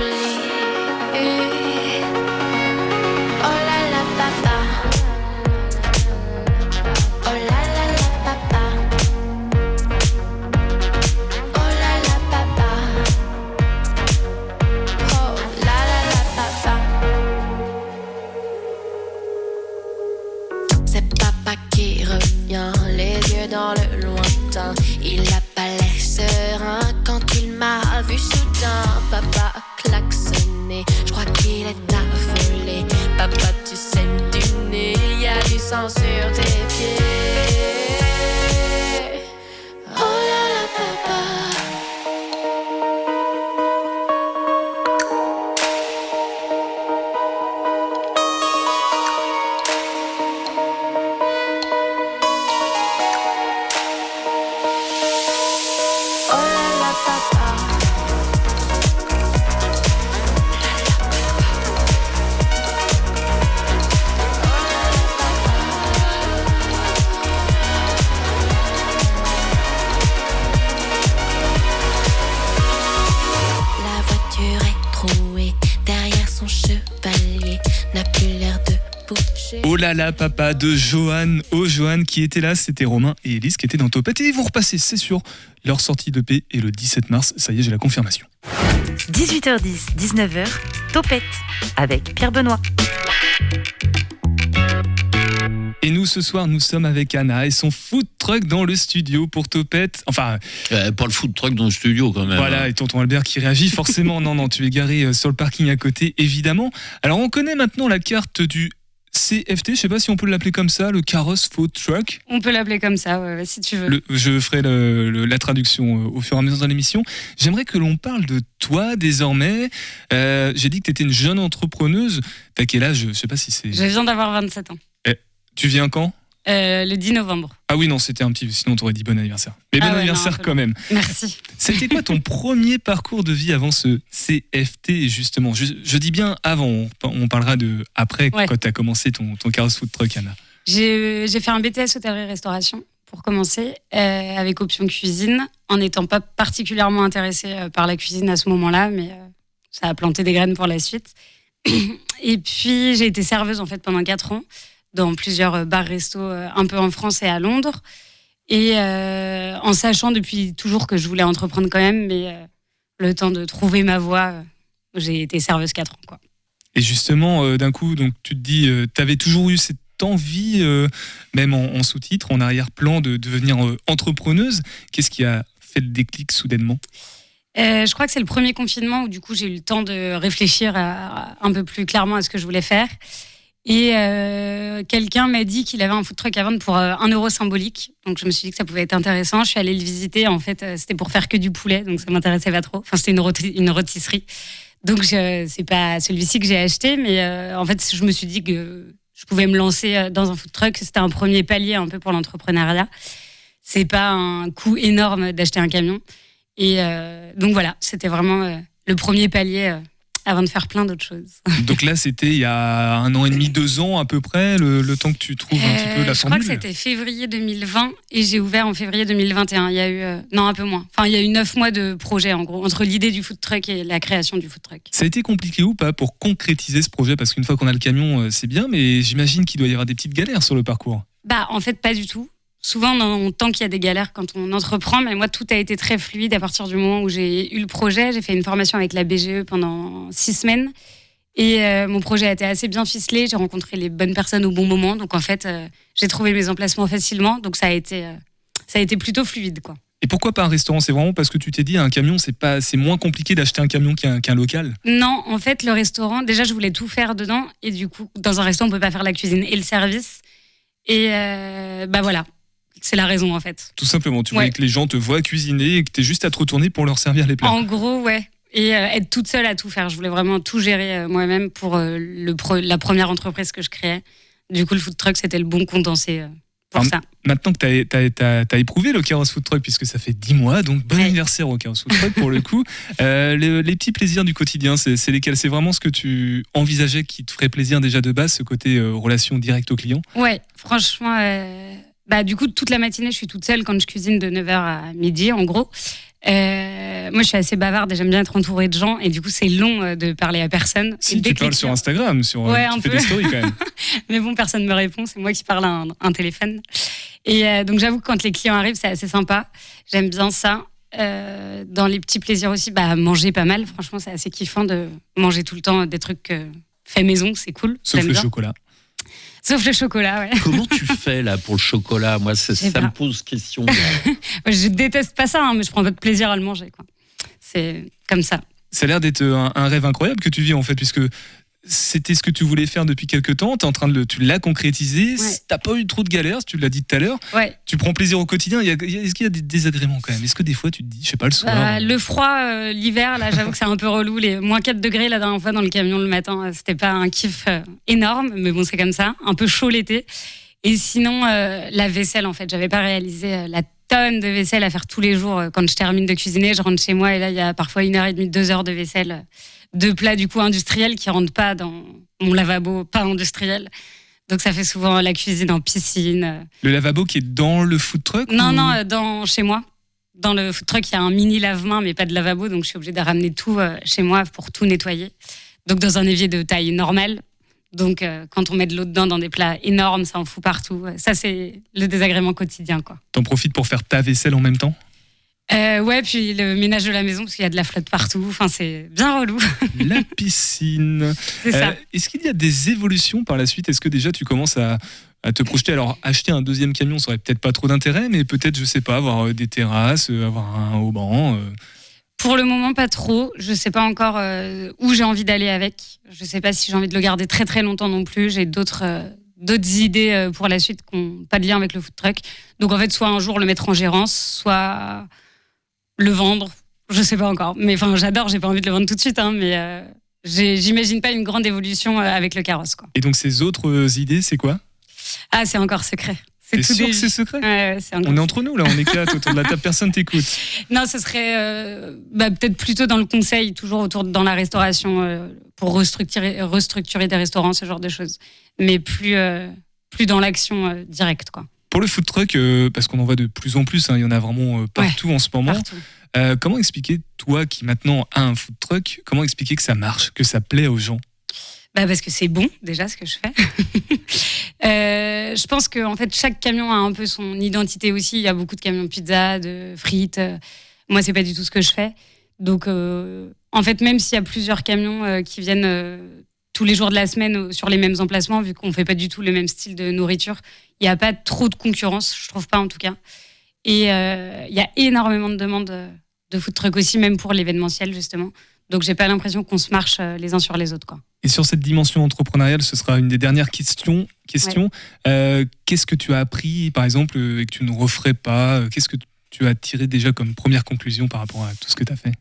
Oh là là, papa de Johan. Oh, Johan qui était là, c'était Romain et Elise qui étaient dans Topette. Et ils vont repasser, c'est sûr, leur sortie de paix est le 17 mars. Ça y est, j'ai la confirmation. 18h10, 19h, Topette avec Pierre Benoît. Et nous, ce soir, nous sommes avec Anna et son food truck dans le studio pour Topette. Enfin, Euh, pas le food truck dans le studio quand même. voilà, et tonton Albert qui réagit forcément. non, non, tu es garé euh, sur le parking à côté, évidemment. Alors, on connaît maintenant la carte du CFT, je sais pas si on peut l'appeler comme ça, le Carrosse Food Truck. On peut l'appeler comme ça, ouais, si tu veux. Le- je ferai le- le- la traduction euh, au fur et à mesure de l'émission. J'aimerais que l'on parle de toi désormais. Euh, J'ai dit que tu étais une jeune entrepreneuse. T'as quel âge? Je sais pas si c'est. Je viens d'avoir 27 ans. Tu viens quand? Euh, le 10 novembre. Ah oui, non, c'était un petit. Sinon, t'aurais dit bon anniversaire. Mais bon Ah ouais, non, anniversaire quand même. Merci. C'était quoi ton premier parcours de vie avant ce CFT, justement? Je, je dis bien avant, on, on parlera de après, Ouais. quand tu as commencé ton, ton carrosse food truck, Anna. J'ai j'ai fait un BTS hôtellerie-restauration pour commencer, euh, avec option cuisine, en n'étant pas particulièrement intéressée euh, par la cuisine à ce moment-là, mais euh, ça a planté des graines pour la suite. Et puis j'ai été serveuse en fait pendant quatre ans dans plusieurs euh, bars-restos euh, un peu en France et à Londres, et euh, en sachant depuis toujours que je voulais entreprendre quand même, mais euh, le temps de trouver ma voie, euh, j'ai été serveuse quatre ans quoi. Et justement, d'un coup, donc tu te dis, tu avais toujours eu cette envie, même en, en sous-titre, en arrière-plan, de devenir entrepreneuse. Qu'est-ce qui a fait le déclic soudainement? Je crois que c'est le premier confinement où du coup j'ai eu le temps de réfléchir à- à- un peu plus clairement à ce que je voulais faire. Et euh, quelqu'un m'a dit qu'il avait un food truck à vendre pour euh, euro symbolique. Donc je me suis dit que ça pouvait être intéressant. Je suis allée le visiter. En fait, euh, c'était pour faire que du poulet, donc ça m'intéressait pas trop. Enfin, c'était une, rôti- une rôtisserie. Donc c'est pas celui-ci que j'ai acheté, mais euh, en fait, je me suis dit que je pouvais me lancer dans un food truck. C'était un premier palier un peu pour l'entrepreneuriat. C'est pas un coût énorme d'acheter un camion. Et donc voilà, c'était vraiment le premier palier avant de faire plein d'autres choses. Donc là, c'était il y a un an et demi, deux ans à peu près, le, le temps que tu trouves un petit peu Euh, la je crois que formule. c'était février 2020 et j'ai ouvert en février 2021. Il y a eu, euh, non, un peu moins. Enfin, il y a eu neuf mois de projet en gros, entre l'idée du food truck et la création du food truck. Ça a été compliqué ou pas pour concrétiser ce projet? Parce qu'une fois qu'on a le camion, euh, c'est bien, mais j'imagine qu'il doit y avoir des petites galères sur le parcours. Bah, en fait, pas du tout. Souvent, on entend qu'il y a des galères quand on entreprend, mais moi, tout a été très fluide à partir du moment où j'ai eu le projet. J'ai fait une formation avec la BGE pendant six semaines. Et euh, mon projet a été assez bien ficelé. J'ai rencontré les bonnes personnes au bon moment. Donc en fait, euh, j'ai trouvé mes emplacements facilement. Donc ça a été, euh, ça a été plutôt fluide, quoi. Et pourquoi pas un restaurant? C'est vraiment parce que tu t'es dit un camion, c'est pas, c'est moins compliqué d'acheter un camion qu'un qu'un local? Non, en fait, le restaurant, déjà, je voulais tout faire dedans. Et du coup, dans un restaurant, on peut pas faire la cuisine et le service. Et euh, bah voilà, c'est la raison, en fait. Tout simplement, tu voulais Ouais. que les gens te voient cuisiner et que tu juste à te retourner pour leur servir les plats. En gros, ouais. Et euh, être toute seule à tout faire. Je voulais vraiment tout gérer euh, moi-même pour euh, le pro- la première entreprise que je créais. Du coup, le food truck, c'était le bon condensé pour Alors, ça. Maintenant que tu as, éprouvé le Caros Food Truck, puisque ça fait 10 mois, donc bon anniversaire au Caros Food Truck pour le coup. Les, les petits plaisirs du quotidien, c'est lesquels? C'est vraiment ce que tu envisageais qui te ferait plaisir déjà de base, ce côté relation directe au client? Ouais, franchement, bah, du coup, toute la matinée, je suis toute seule quand je cuisine de 9h à midi, en gros. Euh, moi, je suis assez bavarde et j'aime bien être entourée de gens. Et du coup, c'est long euh, de parler à personne. Et Si dès tu parles sur Instagram, sur, euh, Ouais, tu un fais peu. des stories quand même. Mais bon, personne ne me répond. C'est moi qui parle à un, un téléphone. Et euh, donc, j'avoue que quand les clients arrivent, c'est assez sympa. J'aime bien ça. Euh, dans les petits plaisirs aussi, bah, manger pas mal. Franchement, c'est assez kiffant de manger tout le temps des trucs faits maison. C'est cool. Sauf le bien? chocolat. Sauf le chocolat, ouais. Comment tu fais là pour le chocolat? Moi, ça, sais ça me pose question. Je déteste pas ça, hein, mais je prends pas de plaisir à le manger. C'est comme ça. Ça a l'air d'être un, un rêve incroyable que tu vis en fait, puisque c'était ce que tu voulais faire depuis quelques temps. Es en train de le, tu l'as concrétisé. T'as pas eu trop de galères, tu l'as dit tout à l'heure. Ouais. Tu prends plaisir au quotidien. Est-ce qu'il y a des désagréments quand même? Est-ce que des fois tu te dis, je sais pas, le soir Bah, le froid, euh, l'hiver, là, j'avoue que c'est un peu relou. Les moins 4 degrés la dernière fois dans le camion le matin, euh, c'était pas un kiff euh, énorme, mais bon, c'est comme ça. Un peu chaud l'été. Et sinon, euh, la vaisselle, en fait, j'avais pas réalisé euh, la tonne de vaisselle à faire tous les jours. Euh, Quand je termine de cuisiner, je rentre chez moi et là, il y a parfois une heure et demie, deux heures de vaisselle, euh, de plats du coup industriels qui rentrent pas dans mon lavabo, pas industriel. Donc ça fait souvent la cuisine en piscine. euh, Le lavabo qui est dans le food truck non, ou- non, euh, dans, chez moi. Dans le food truck, il y a un mini lave-main, mais pas de lavabo, donc je suis obligée de ramener tout euh, chez moi pour tout nettoyer. Donc dans un évier de taille normale. Donc quand on met de l'eau dedans dans des plats énormes, ça en fout partout. Ça, c'est le désagrément quotidien, quoi. T'en profites pour faire ta vaisselle en même temps? Euh, ouais, puis le ménage de la maison, parce qu'il y a de la flotte partout. Enfin, c'est bien relou. La piscine. C'est ça. Euh, Est-ce qu'il y a des évolutions par la suite? Est-ce que déjà tu commences à, à te projeter? Alors, acheter un deuxième camion, ça aurait peut-être pas trop d'intérêt, mais peut-être, je sais pas, avoir euh, des terrasses, avoir un haut banc. euh. Pour le moment, pas trop. Je sais pas encore où j'ai envie d'aller avec. Je sais pas si j'ai envie de le garder très très longtemps non plus. J'ai d'autres d'autres idées pour la suite qui n'ont pas de lien avec le food truck. Donc en fait, soit un jour le mettre en gérance, soit le vendre. Je sais pas encore. Mais enfin, j'adore. J'ai pas envie de le vendre tout de suite, hein, mais euh, j'imagine pas une grande évolution euh, avec le carrosse. Quoi. Et donc, ces autres euh, idées, c'est quoi? Ah, c'est encore secret. Tout sûr que c'est secret? Ouais, ouais, c'est encore On est entre nous, là, on est quatre autour de la table, personne t'écoute. Non, ce serait euh, bah, peut-être plutôt dans le conseil, toujours autour de- dans la restauration, euh, pour restructurer, restructurer des restaurants, ce genre de choses. Mais plus, euh, plus dans l'action directe, quoi. Pour le food truck, euh, parce qu'on en voit de plus en plus, hein, il y en a vraiment euh, partout en ce moment. Euh, comment expliquer, toi qui maintenant as un food truck, comment expliquer que ça marche, que ça plaît aux gens? Bah parce que c'est bon déjà ce que je fais. Euh, je pense que en fait chaque camion a un peu son identité aussi. Il y a beaucoup de camions de pizza, de frites. Moi c'est pas du tout ce que je fais. Donc en fait même s'il y a plusieurs camions qui viennent tous les jours de la semaine sur les mêmes emplacements, vu qu'on fait pas du tout le même style de nourriture, il n'y a pas trop de concurrence, je trouve pas en tout cas. Et euh, il y a énormément de demandes euh, de food truck aussi, même pour l'événementiel justement. Donc j'ai pas l'impression qu'on se marche euh, les uns sur les autres quoi. Et sur cette dimension entrepreneuriale, ce sera une des dernières questions. questions. Euh, Qu'est-ce que tu as appris, par exemple, et que tu ne referais pas? Qu'est-ce que tu as tiré déjà comme première conclusion par rapport à tout ce que tu as fait?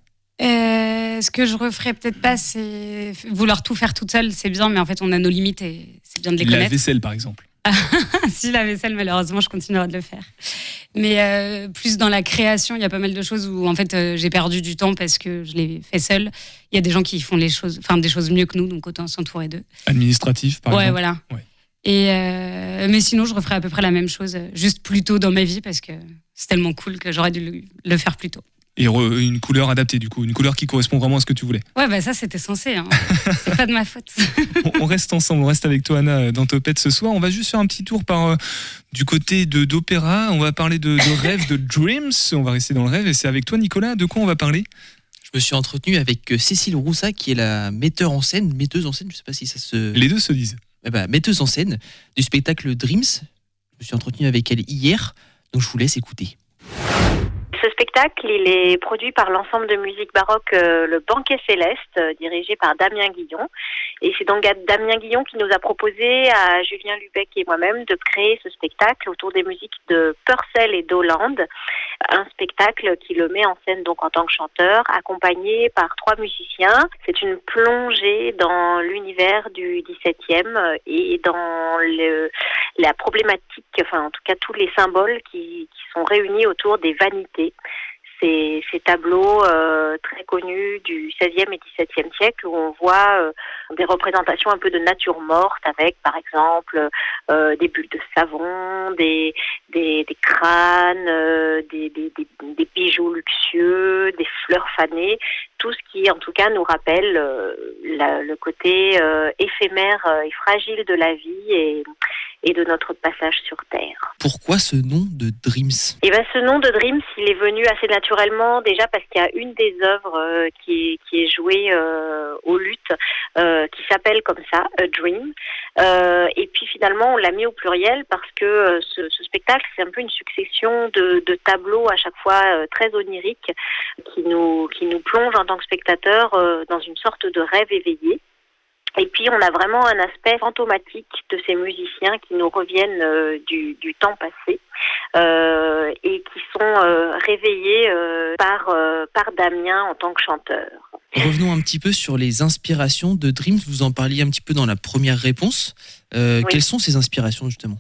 Euh, ce que je referais peut-être pas, c'est vouloir tout faire toute seule, c'est bien, mais en fait, on a nos limites et c'est bien de les La connaître. vaisselle, par exemple. si la vaisselle, malheureusement, je continuerai de le faire. Mais euh, plus dans la création, il y a pas mal de choses où en fait euh, j'ai perdu du temps parce que je l'ai fait seule. Il y a des gens qui font les choses, enfin des choses mieux que nous, donc autant s'entourer d'eux. Administratif, par ouais, exemple. voilà. Ouais. Et euh, mais sinon, je referais à peu près la même chose, juste plus tôt dans ma vie parce que c'est tellement cool que j'aurais dû le, le faire plus tôt. Et re- une couleur adaptée, du coup, une couleur qui correspond vraiment à ce que tu voulais. Ouais, bah ça c'était censé. Hein. c'est pas de ma faute. on, on reste ensemble, on reste avec toi, Anna, dans Topette ce soir. On va juste faire un petit tour par euh, du côté de d'opéra. On va parler de, de rêves, de dreams. On va rester dans le rêve. Et c'est avec toi, Nicolas. De quoi on va parler? Je me suis entretenu avec euh, Cécile Roussac, qui est la metteur en scène, metteuse en scène, je sais pas si ça se. Les deux se disent. Eh ben, metteuse en scène du spectacle Dreams. Je me suis entretenu avec elle hier, donc je vous laisse écouter. Ce spectacle, est produit par l'ensemble de musique baroque euh, Le Banquet Céleste, euh, dirigé par Damien Guillon. Et c'est donc Damien Guillon qui nous a proposé à Julien Lubec et moi-même de créer ce spectacle autour des musiques de Purcell et d'Hollande. Un spectacle qui le met en scène donc en tant que chanteur, accompagné par trois musiciens. C'est une plongée dans l'univers du 17e et dans la problématique, enfin en tout cas tous les symboles qui sont réunis autour des vanités ces, tableaux euh, très connus du XVIe et XVIIe siècle où on voit euh, des représentations un peu de nature morte avec, par exemple, euh, des bulles de savon, des, des, crânes, des, bijoux luxueux, des fleurs fanées, tout ce qui, en tout cas, nous rappelle le côté éphémère et fragile de la vie et de notre passage sur Terre. Pourquoi ce nom de Dreams? Et ben ce nom de Dreams, il est venu assez naturellement déjà parce qu'il y a une des œuvres euh, qui, est, qui est jouée euh, au luth euh, qui s'appelle comme ça, A Dream. Euh, et puis finalement, on l'a mis au pluriel parce que ce, ce spectacle, c'est un peu une succession de, de tableaux à chaque fois très oniriques qui nous, qui nous plongent en tant que spectateurs dans une sorte de rêve éveillé. Et puis on a vraiment un aspect fantomatique de ces musiciens qui nous reviennent euh, du, du temps passé euh, et qui sont euh, réveillés par, par Damien en tant que chanteur. Revenons un petit peu sur les inspirations de Dreams. Vous en parliez un petit peu dans la première réponse. Oui. Quelles sont ces inspirations justement?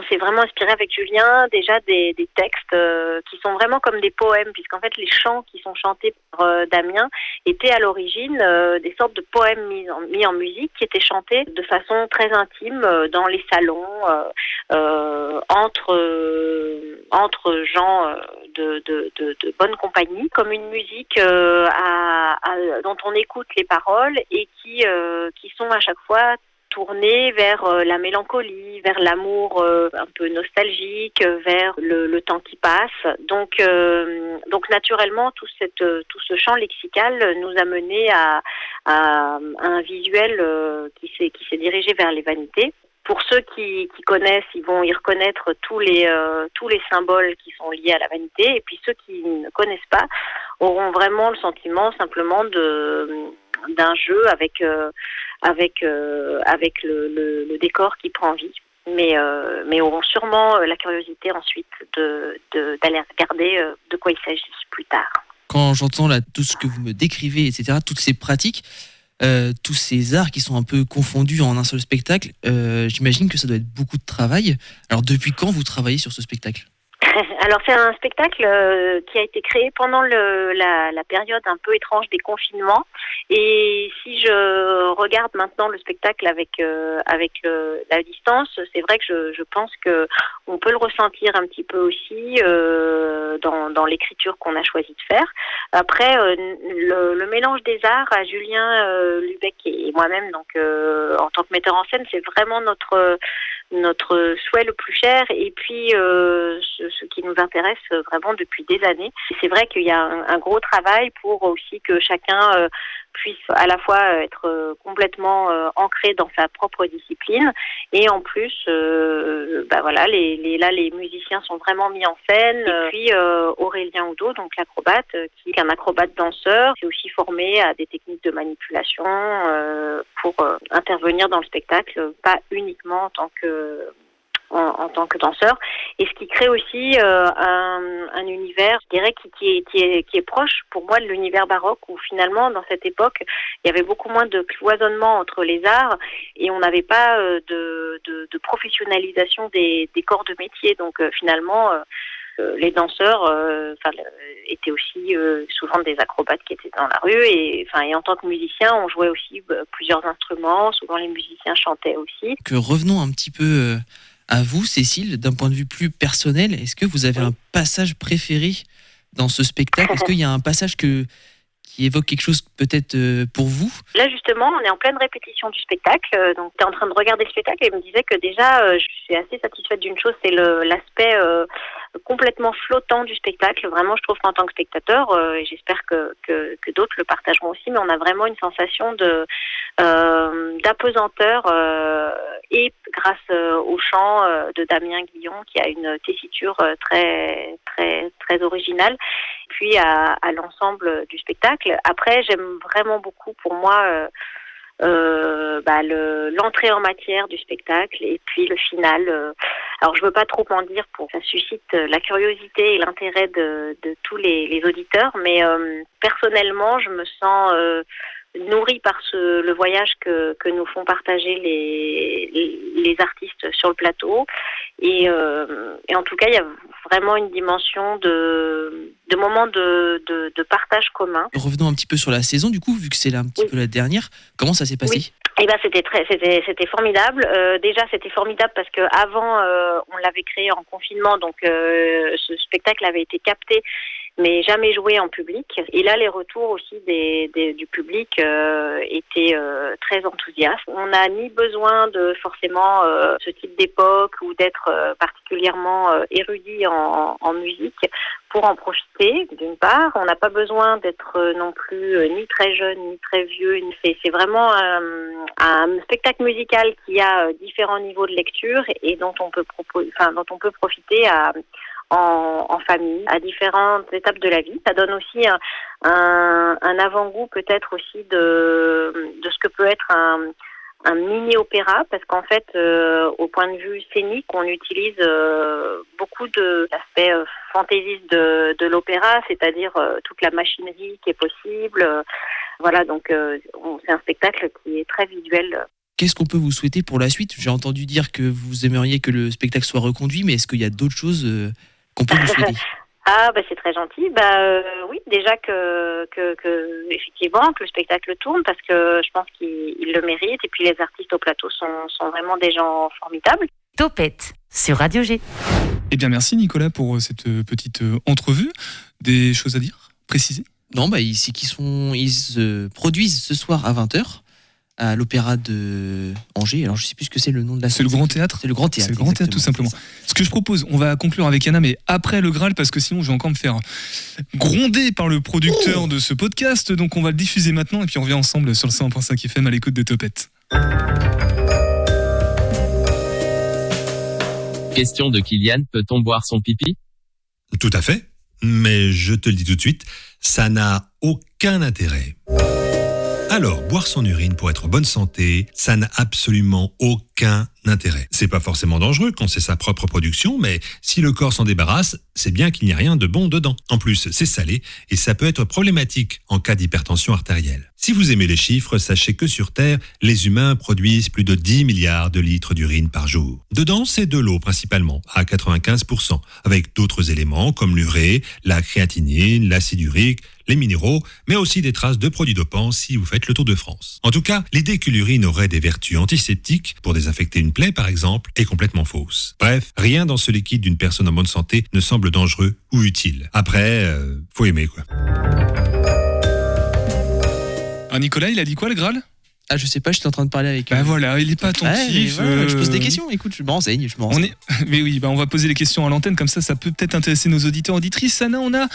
On s'est vraiment inspiré avec Julien déjà des, des textes euh, qui sont vraiment comme des poèmes, puisqu'en fait les chants qui sont chantés par euh, Damien étaient à l'origine euh, des sortes de poèmes mis en, mis en musique qui étaient chantés de façon très intime euh, dans les salons, euh, euh, entre, entre gens de, de, de, de bonne compagnie, comme une musique à- à- dont on écoute les paroles et qui, qui sont à chaque fois tournées vers euh, la mélancolie, vers l'amour euh, un peu nostalgique, euh, vers le, le temps qui passe. Donc, donc naturellement, tout, cette, tout ce champ lexical nous a mené à, à, à un visuel qui s'est dirigé vers les vanités. Pour ceux qui, connaissent, ils vont y reconnaître tous les euh, tous les symboles qui sont liés à la vanité, et puis ceux qui ne connaissent pas auront vraiment le sentiment simplement de d'un jeu avec euh, avec euh, avec le, décor qui prend vie, mais mais auront sûrement la curiosité ensuite de d'aller regarder de quoi il s'agit plus tard. Quand j'entends là tout ce que vous me décrivez, etc., toutes ces pratiques, euh, tous ces arts qui sont un peu confondus en un seul spectacle, euh, j'imagine que ça doit être beaucoup de travail. Alors depuis quand vous travaillez sur ce spectacle? Alors c'est un spectacle euh, qui a été créé pendant le, la, la période un peu étrange des confinements. Et si je regarde maintenant le spectacle avec euh, avec le, la distance, c'est vrai que je, je pense que on peut le ressentir un petit peu aussi euh, dans, dans l'écriture qu'on a choisi de faire. Après, euh, le, le mélange des arts à Julien euh, Lubec et moi-même, donc euh, en tant que metteur en scène, c'est vraiment notre notre souhait le plus cher et puis euh, ce, ce qui nous intéresse vraiment depuis des années. C'est vrai qu'il y a un, un gros travail pour aussi que chacun euh, puisse à la fois être euh, complètement euh, ancré dans sa propre discipline et en plus, euh, bah voilà, les, les, là les musiciens sont vraiment mis en scène. Et puis euh, Aurélien Oudot, donc l'acrobate, euh, qui est un acrobate danseur, qui est aussi formé à des techniques de manipulation euh, pour euh, intervenir dans le spectacle, pas uniquement en tant que en, tant que danseur, et ce qui crée aussi euh, un, un univers, je dirais, qui, est, qui, est, qui est proche pour moi de l'univers baroque, où finalement, dans cette époque, il y avait beaucoup moins de cloisonnement entre les arts, et on n'avait pas euh, de, professionnalisation des, corps de métier. Donc euh, finalement, les danseurs étaient aussi souvent des acrobates qui étaient dans la rue, et, et en tant que musicien, on jouait aussi euh, plusieurs instruments, souvent les musiciens chantaient aussi. Que revenons un petit peu à vous, Cécile, d'un point de vue plus personnel. Est-ce que vous avez un passage préféré dans ce spectacle? Est-ce qu'il y a un passage que, qui évoque quelque chose peut-être euh, pour vous? Là, justement, on est en pleine répétition du spectacle. euh, donc, tu es en train de regarder le spectacle et me disait que déjà, euh, je suis assez satisfaite d'une chose, c'est l'aspect euh, complètement flottant du spectacle. Vraiment, je trouve qu'en tant que spectateur, euh, j'espère que, que, d'autres le partageront aussi, mais on a vraiment une sensation de euh, d'apesanteur euh, et grâce euh, au chant de Damien Guillon qui a une tessiture très très très originale, puis à l'ensemble du spectacle. Après, j'aime vraiment beaucoup pour moi. Euh, euh, bah, le- l'entrée en matière du spectacle et puis le final. euh, alors je veux pas trop en dire pour ça suscite euh, la curiosité et l'intérêt de, de tous les, les auditeurs, mais euh, personnellement je me sens nourrie par ce, le voyage que, que nous font partager les, les, les artistes sur le plateau et, euh, et en tout cas il y a vraiment une dimension de, de moments de, de, de partage commun. Revenons un petit peu sur la saison, du coup, vu que c'est là un petit peu la dernière. Comment ça s'est passé Oui. Eh ben c'était très c'était c'était formidable. Euh, déjà c'était formidable parce que avant euh, on l'avait créé en confinement donc euh, ce spectacle avait été capté mais jamais joué en public. Et là les retours aussi des, des- du public euh, étaient euh, très enthousiastes. On n'a ni besoin de forcément euh, ce type d'époque ou d'être euh, particulièrement euh, érudit en, en musique pour en profiter, d'une part. On n'a pas besoin d'être euh, non plus ni très jeune, ni très vieux. C'est vraiment un spectacle musical qui a différents niveaux de lecture et dont on peut, enfin, dont on peut profiter à, en, famille, à différentes étapes de la vie. Ça donne aussi un, un, avant-goût peut-être aussi de, de ce que peut être un, mini-opéra parce qu'en fait, euh, au point de vue scénique, on utilise euh, beaucoup de l'aspect euh, fantaisiste de, de l'opéra, c'est-à-dire euh, toute la machinerie qui est possible. Voilà, donc on- c'est un spectacle qui est très visuel. Qu'est-ce qu'on peut vous souhaiter pour la suite? J'ai entendu dire que vous aimeriez que le spectacle soit reconduit, mais est-ce qu'il y a d'autres choses qu'on peut vous souhaiter Ah, bah, c'est très gentil. Bah, euh, oui, déjà que, que, que, effectivement, que le spectacle tourne parce que je pense qu'il il le mérite. Et puis, les artistes au plateau sont, sont vraiment des gens formidables. Topette sur Radio G. Eh bien, merci Nicolas pour euh, cette euh, petite entrevue. Des choses à dire Préciser? Non, bah, c'est qu'ils sont, ils se produisent ce soir à 20h à l'Opéra de Angers. Alors, je sais plus ce que c'est le nom de la C'est le salle. Grand Théâtre C'est le Grand Théâtre. C'est le Grand Théâtre, tout simplement. Ce que je propose, on va conclure avec Anna, mais après le Graal, parce que sinon je vais encore me faire gronder par le producteur de ce podcast. Donc on va le diffuser maintenant et puis on revient ensemble sur le 100.5 FM à l'écoute de Topette. Question de Kylian, peut-on boire son pipi? Tout à fait. Mais je te le dis tout de suite, ça n'a aucun intérêt. Alors, boire son urine pour être en bonne santé, ça n'a absolument aucun intérêt. C'est pas forcément dangereux quand c'est sa propre production, mais si le corps s'en débarrasse, c'est bien qu'il n'y a rien de bon dedans. En plus, c'est salé et ça peut être problématique en cas d'hypertension artérielle. Si vous aimez les chiffres, sachez que sur Terre, les humains produisent plus de 10 milliards de litres d'urine par jour. Dedans, c'est de l'eau principalement, à 95%, avec d'autres éléments comme l'urée, la créatinine, l'acide urique, les minéraux, mais aussi des traces de produits dopants si vous faites le tour de France. En tout cas, l'idée que l'urine aurait des vertus antiseptiques pour désinfecter une plaie par exemple est complètement fausse. Bref, rien dans ce liquide d'une personne en bonne santé ne semble dangereux ou utile. Après, euh, faut aimer quoi. Ah, Nicolas, il a dit quoi le Graal? Ah, je sais pas, j'étais en train de parler avec. Bah voilà, il est pas Ouais, attentif. Je pose des euh, questions, écoute, je me renseigne, je me On renseigne. est... Mais oui, bah on va poser les questions à l'antenne, comme ça, ça peut peut-être intéresser nos auditeurs auditrices. Anna, on a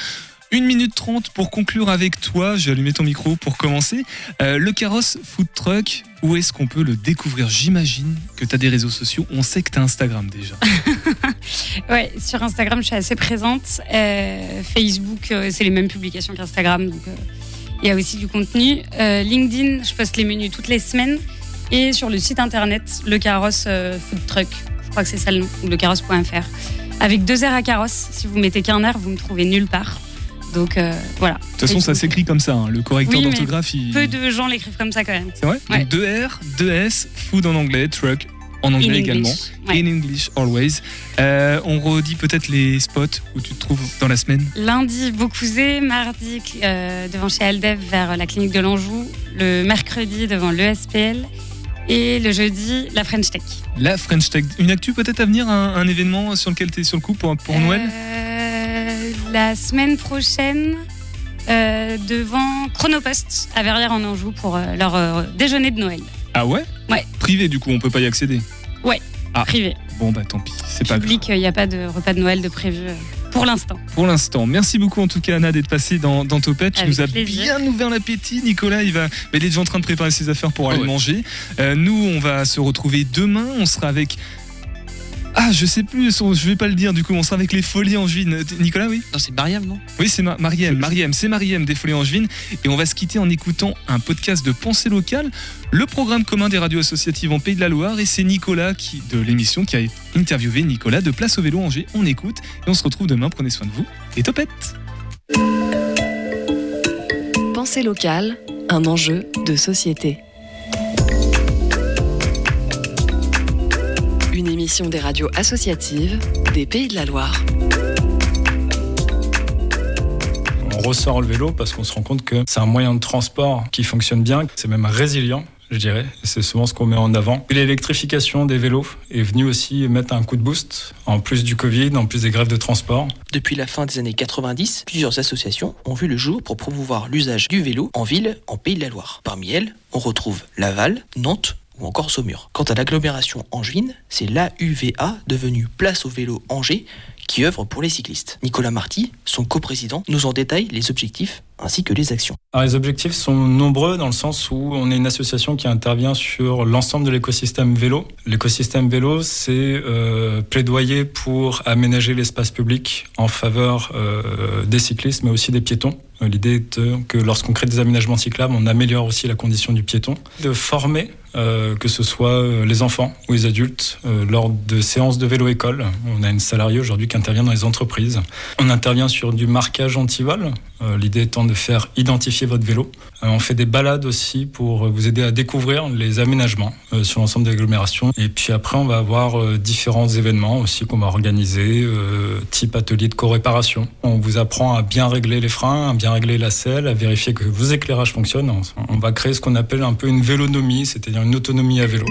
une minute trente pour conclure avec toi. J'ai allumé ton micro pour commencer. Euh, le carrosse food truck, où est-ce qu'on peut le découvrir? J'imagine que tu as des réseaux sociaux. On sait que tu as Instagram déjà. Ouais, sur Instagram, je suis assez présente. Euh, Facebook, euh, c'est les mêmes publications qu'Instagram, donc il y a aussi du contenu. LinkedIn, je poste les menus toutes les semaines. Et sur le site internet, le carrosse food truck, je crois que c'est ça le nom, ou le carrosse.fr. Avec deux R à carrosse, si vous mettez qu'un R, vous me trouvez nulle part. Donc euh, voilà. De toute façon, ça s'écrit comme ça. hein. Le correcteur Oui, d'orthographe, il. Peu de gens l'écrivent comme ça quand même. C'est vrai Ouais. Donc 2 R, 2 S, food en anglais, truck en anglais In également. English, ouais. In English always. Euh, on redit peut-être les spots où tu te trouves dans la semaine. Lundi, Beaucouzé. Mardi, euh, devant chez Aldev vers la clinique de l'Anjou. Le mercredi, devant l'ESPL. Et le jeudi, la French Tech. La French Tech. Une actu peut-être à venir, un, un événement sur lequel tu es sur le coup pour, pour Noël? La semaine prochaine, euh, devant Chronopost à Verrières en Anjou pour euh, leur euh, déjeuner de Noël. Ah ouais? Ouais. Privé du coup, on peut pas y accéder? Ouais. privé. Bon, bah tant pis, c'est pas grave. Public, il n'y a pas de repas de Noël de prévu euh, pour l'instant. Pour l'instant. Merci beaucoup en tout cas Anna d'être passée dans, dans Topette. Tu Avec nous as plaisir. bien ouvert l'appétit. Nicolas, il va, bah, il est déjà en train de préparer ses affaires pour aller ouais. manger. Euh, nous, on va se retrouver demain. On sera avec. Ah, je sais plus, je vais pas le dire du coup, on sera avec les Folies Angevines. Nicolas, oui Non, c'est Mariam, non Oui, c'est Ma- Mariem, Mariem, c'est Mariem des Folies Angevines. Et on va se quitter en écoutant un podcast de Pensée locale, le programme commun des radios associatives en Pays de la Loire. Et c'est Nicolas qui, de l'émission qui a interviewé Nicolas de Place au Vélo Angers. On écoute et on se retrouve demain. Prenez soin de vous et topette Pensée locale, un enjeu de société. Une émission des radios associatives des Pays de la Loire. On ressort le vélo parce qu'on se rend compte que c'est un moyen de transport qui fonctionne bien, c'est même résilient. Je dirais, c'est souvent ce qu'on met en avant. L'électrification des vélos est venue aussi mettre un coup de boost, en plus du Covid, en plus des grèves de transport. Depuis la fin des années 90, plusieurs associations ont vu le jour pour promouvoir l'usage du vélo en ville, en Pays de la Loire. Parmi elles, on retrouve Laval, Nantes ou encore Saumur. Quant à l'agglomération angevine, c'est l'AUVA, devenue Place au vélo Angers, qui œuvre pour les cyclistes. Nicolas Marty, son coprésident, nous en détaille les objectifs ainsi que les actions. Les objectifs sont nombreux dans le sens où on est une association qui intervient sur l'ensemble de l'écosystème vélo. L'écosystème vélo, c'est euh, plaidoyer pour aménager l'espace public en faveur euh, des cyclistes, mais aussi des piétons. Euh, L'idée est euh, que lorsqu'on crée des aménagements cyclables, on améliore aussi la condition du piéton. De former, euh, que ce soit les enfants ou les adultes, lors de séances de vélo-école. On a une salariée aujourd'hui qui intervient dans les entreprises. On intervient sur du marquage anti-vol. Euh, L'idée étant de faire identifier votre vélo. On fait des balades aussi pour vous aider à découvrir les aménagements sur l'ensemble de l'agglomération. Et puis après, on va avoir différents événements aussi qu'on va organiser, type atelier de co-réparation. On vous apprend à bien régler les freins, à bien régler la selle, à vérifier que vos éclairages fonctionnent. On- va créer ce qu'on appelle un peu une vélonomie, c'est-à-dire une autonomie à vélo.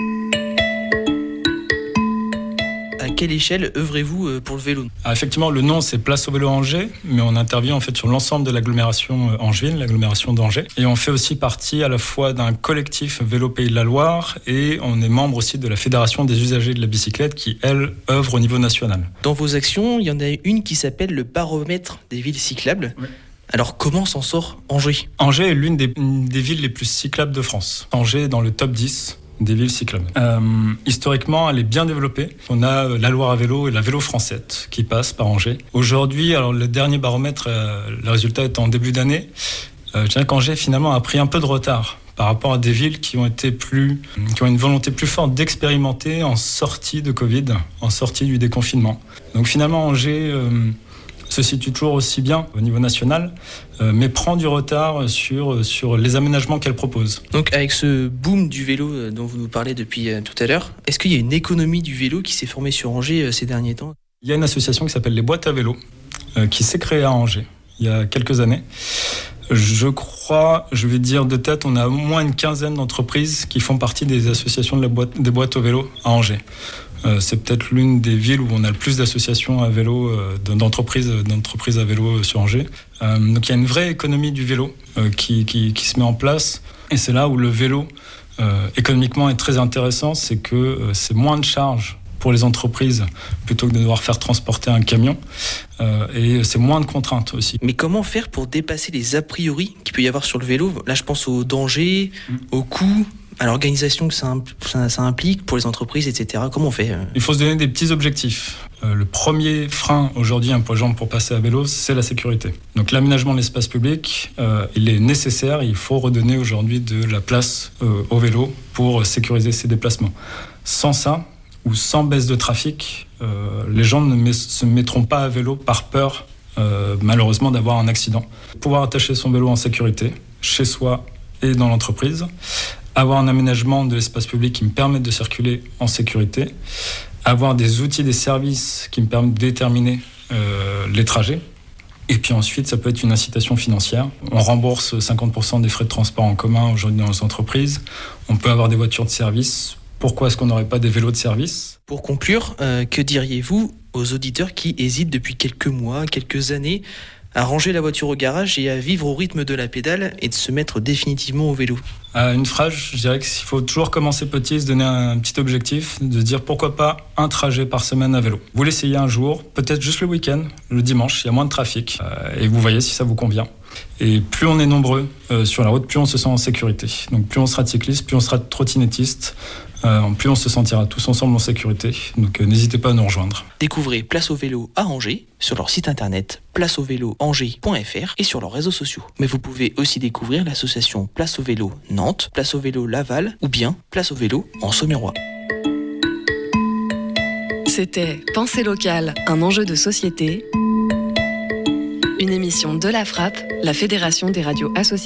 À quelle échelle œuvrez-vous euh, pour le vélo? Ah, effectivement, le nom c'est Place au vélo Angers, mais on intervient en fait sur l'ensemble de l'agglomération euh, angevine, l'agglomération d'Angers. Et on fait aussi partie à la fois d'un collectif Vélo Pays de la Loire et on est membre aussi de la Fédération des usagers de la bicyclette qui, elle, œuvre au niveau national. Dans vos actions, il y en a une qui s'appelle le baromètre des villes cyclables. Alors comment s'en sort Angers Angers est l'une des, villes les plus cyclables de France. Angers est dans le top 10 des villes cyclables. Euh, historiquement, elle est bien développée. On a euh, la Loire à vélo et la vélo française qui passent par Angers. Aujourd'hui, alors le dernier baromètre, euh, le résultat est en début d'année. Je dirais qu'Angers finalement a pris un peu de retard par rapport à des villes qui ont été plus, qui ont une volonté plus forte d'expérimenter en sortie de Covid, en sortie du déconfinement. Donc finalement, Angers se situe toujours aussi bien au niveau national, euh, mais prend du retard sur, sur les aménagements qu'elle propose. Donc avec ce boom du vélo euh, dont vous nous parlez depuis euh, tout à l'heure, est-ce qu'il y a une économie du vélo qui s'est formée sur Angers euh, ces derniers temps? Il y a une association qui s'appelle les boîtes à vélo, euh, qui s'est créée à Angers il y a quelques années. Je crois, je vais dire de tête, on a au moins une quinzaine d'entreprises qui font partie des associations de la boîte, des boîtes au vélo à Angers. Euh, c'est peut-être l'une des villes où on a le plus d'associations à vélo, euh, d'entreprises, d'entreprises à vélo sur Angers. Euh, donc il y a une vraie économie du vélo euh, qui, qui, qui se met en place. Et c'est là où le vélo, euh, économiquement, est très intéressant. C'est que euh, c'est moins de charges pour les entreprises plutôt que de devoir faire transporter un camion. Euh, et c'est moins de contraintes aussi. Mais comment faire pour dépasser les a priori qu'il peut y avoir sur le vélo? Là, je pense aux dangers, aux coûts, à l'organisation que ça, impl- ça- ça implique pour les entreprises, etc. Comment on fait euh? Il faut se donner des petits objectifs. Euh, le premier frein aujourd'hui hein, pour les gens pour passer à vélo, c'est la sécurité. Donc l'aménagement de l'espace public, euh, il est nécessaire. Il faut redonner aujourd'hui de la place au vélo pour sécuriser ses déplacements. Sans ça, ou sans baisse de trafic, les gens ne se mettront pas à vélo par peur, malheureusement, d'avoir un accident. Pouvoir attacher son vélo en sécurité, chez soi et dans l'entreprise. Avoir un aménagement de l'espace public qui me permette de circuler en sécurité. Avoir des outils, des services qui me permettent de déterminer euh, les trajets. Et puis ensuite, ça peut être une incitation financière. On rembourse 50% des frais de transport en commun aujourd'hui dans les entreprises. On peut avoir des voitures de service. Pourquoi est-ce qu'on n'aurait pas des vélos de service? Pour conclure, euh, que diriez-vous aux auditeurs qui hésitent depuis quelques mois, quelques années à ranger la voiture au garage et à vivre au rythme de la pédale et de se mettre définitivement au vélo Une phrase, je dirais qu'il faut toujours commencer petit, se donner un petit objectif, de dire pourquoi pas un trajet par semaine à vélo. Vous l'essayez un jour, peut-être juste le week-end, le dimanche, il y a moins de trafic, euh, et vous voyez si ça vous convient. Et plus on est nombreux euh, sur la route, plus on se sent en sécurité. Donc plus on sera de cyclistes, plus on sera de trottinettistes, euh, plus on se sentira tous ensemble en sécurité. Donc euh, n'hésitez pas à nous rejoindre. Découvrez Place au vélo à Angers sur leur site internet placeauvéloangers.fr et sur leurs réseaux sociaux. Mais vous pouvez aussi découvrir l'association Place au vélo Nantes, Place au vélo Laval ou bien Place au vélo en Sommerois. C'était Pensée locale, un enjeu de société. Une émission de la Frappe, la Fédération des radios associatives.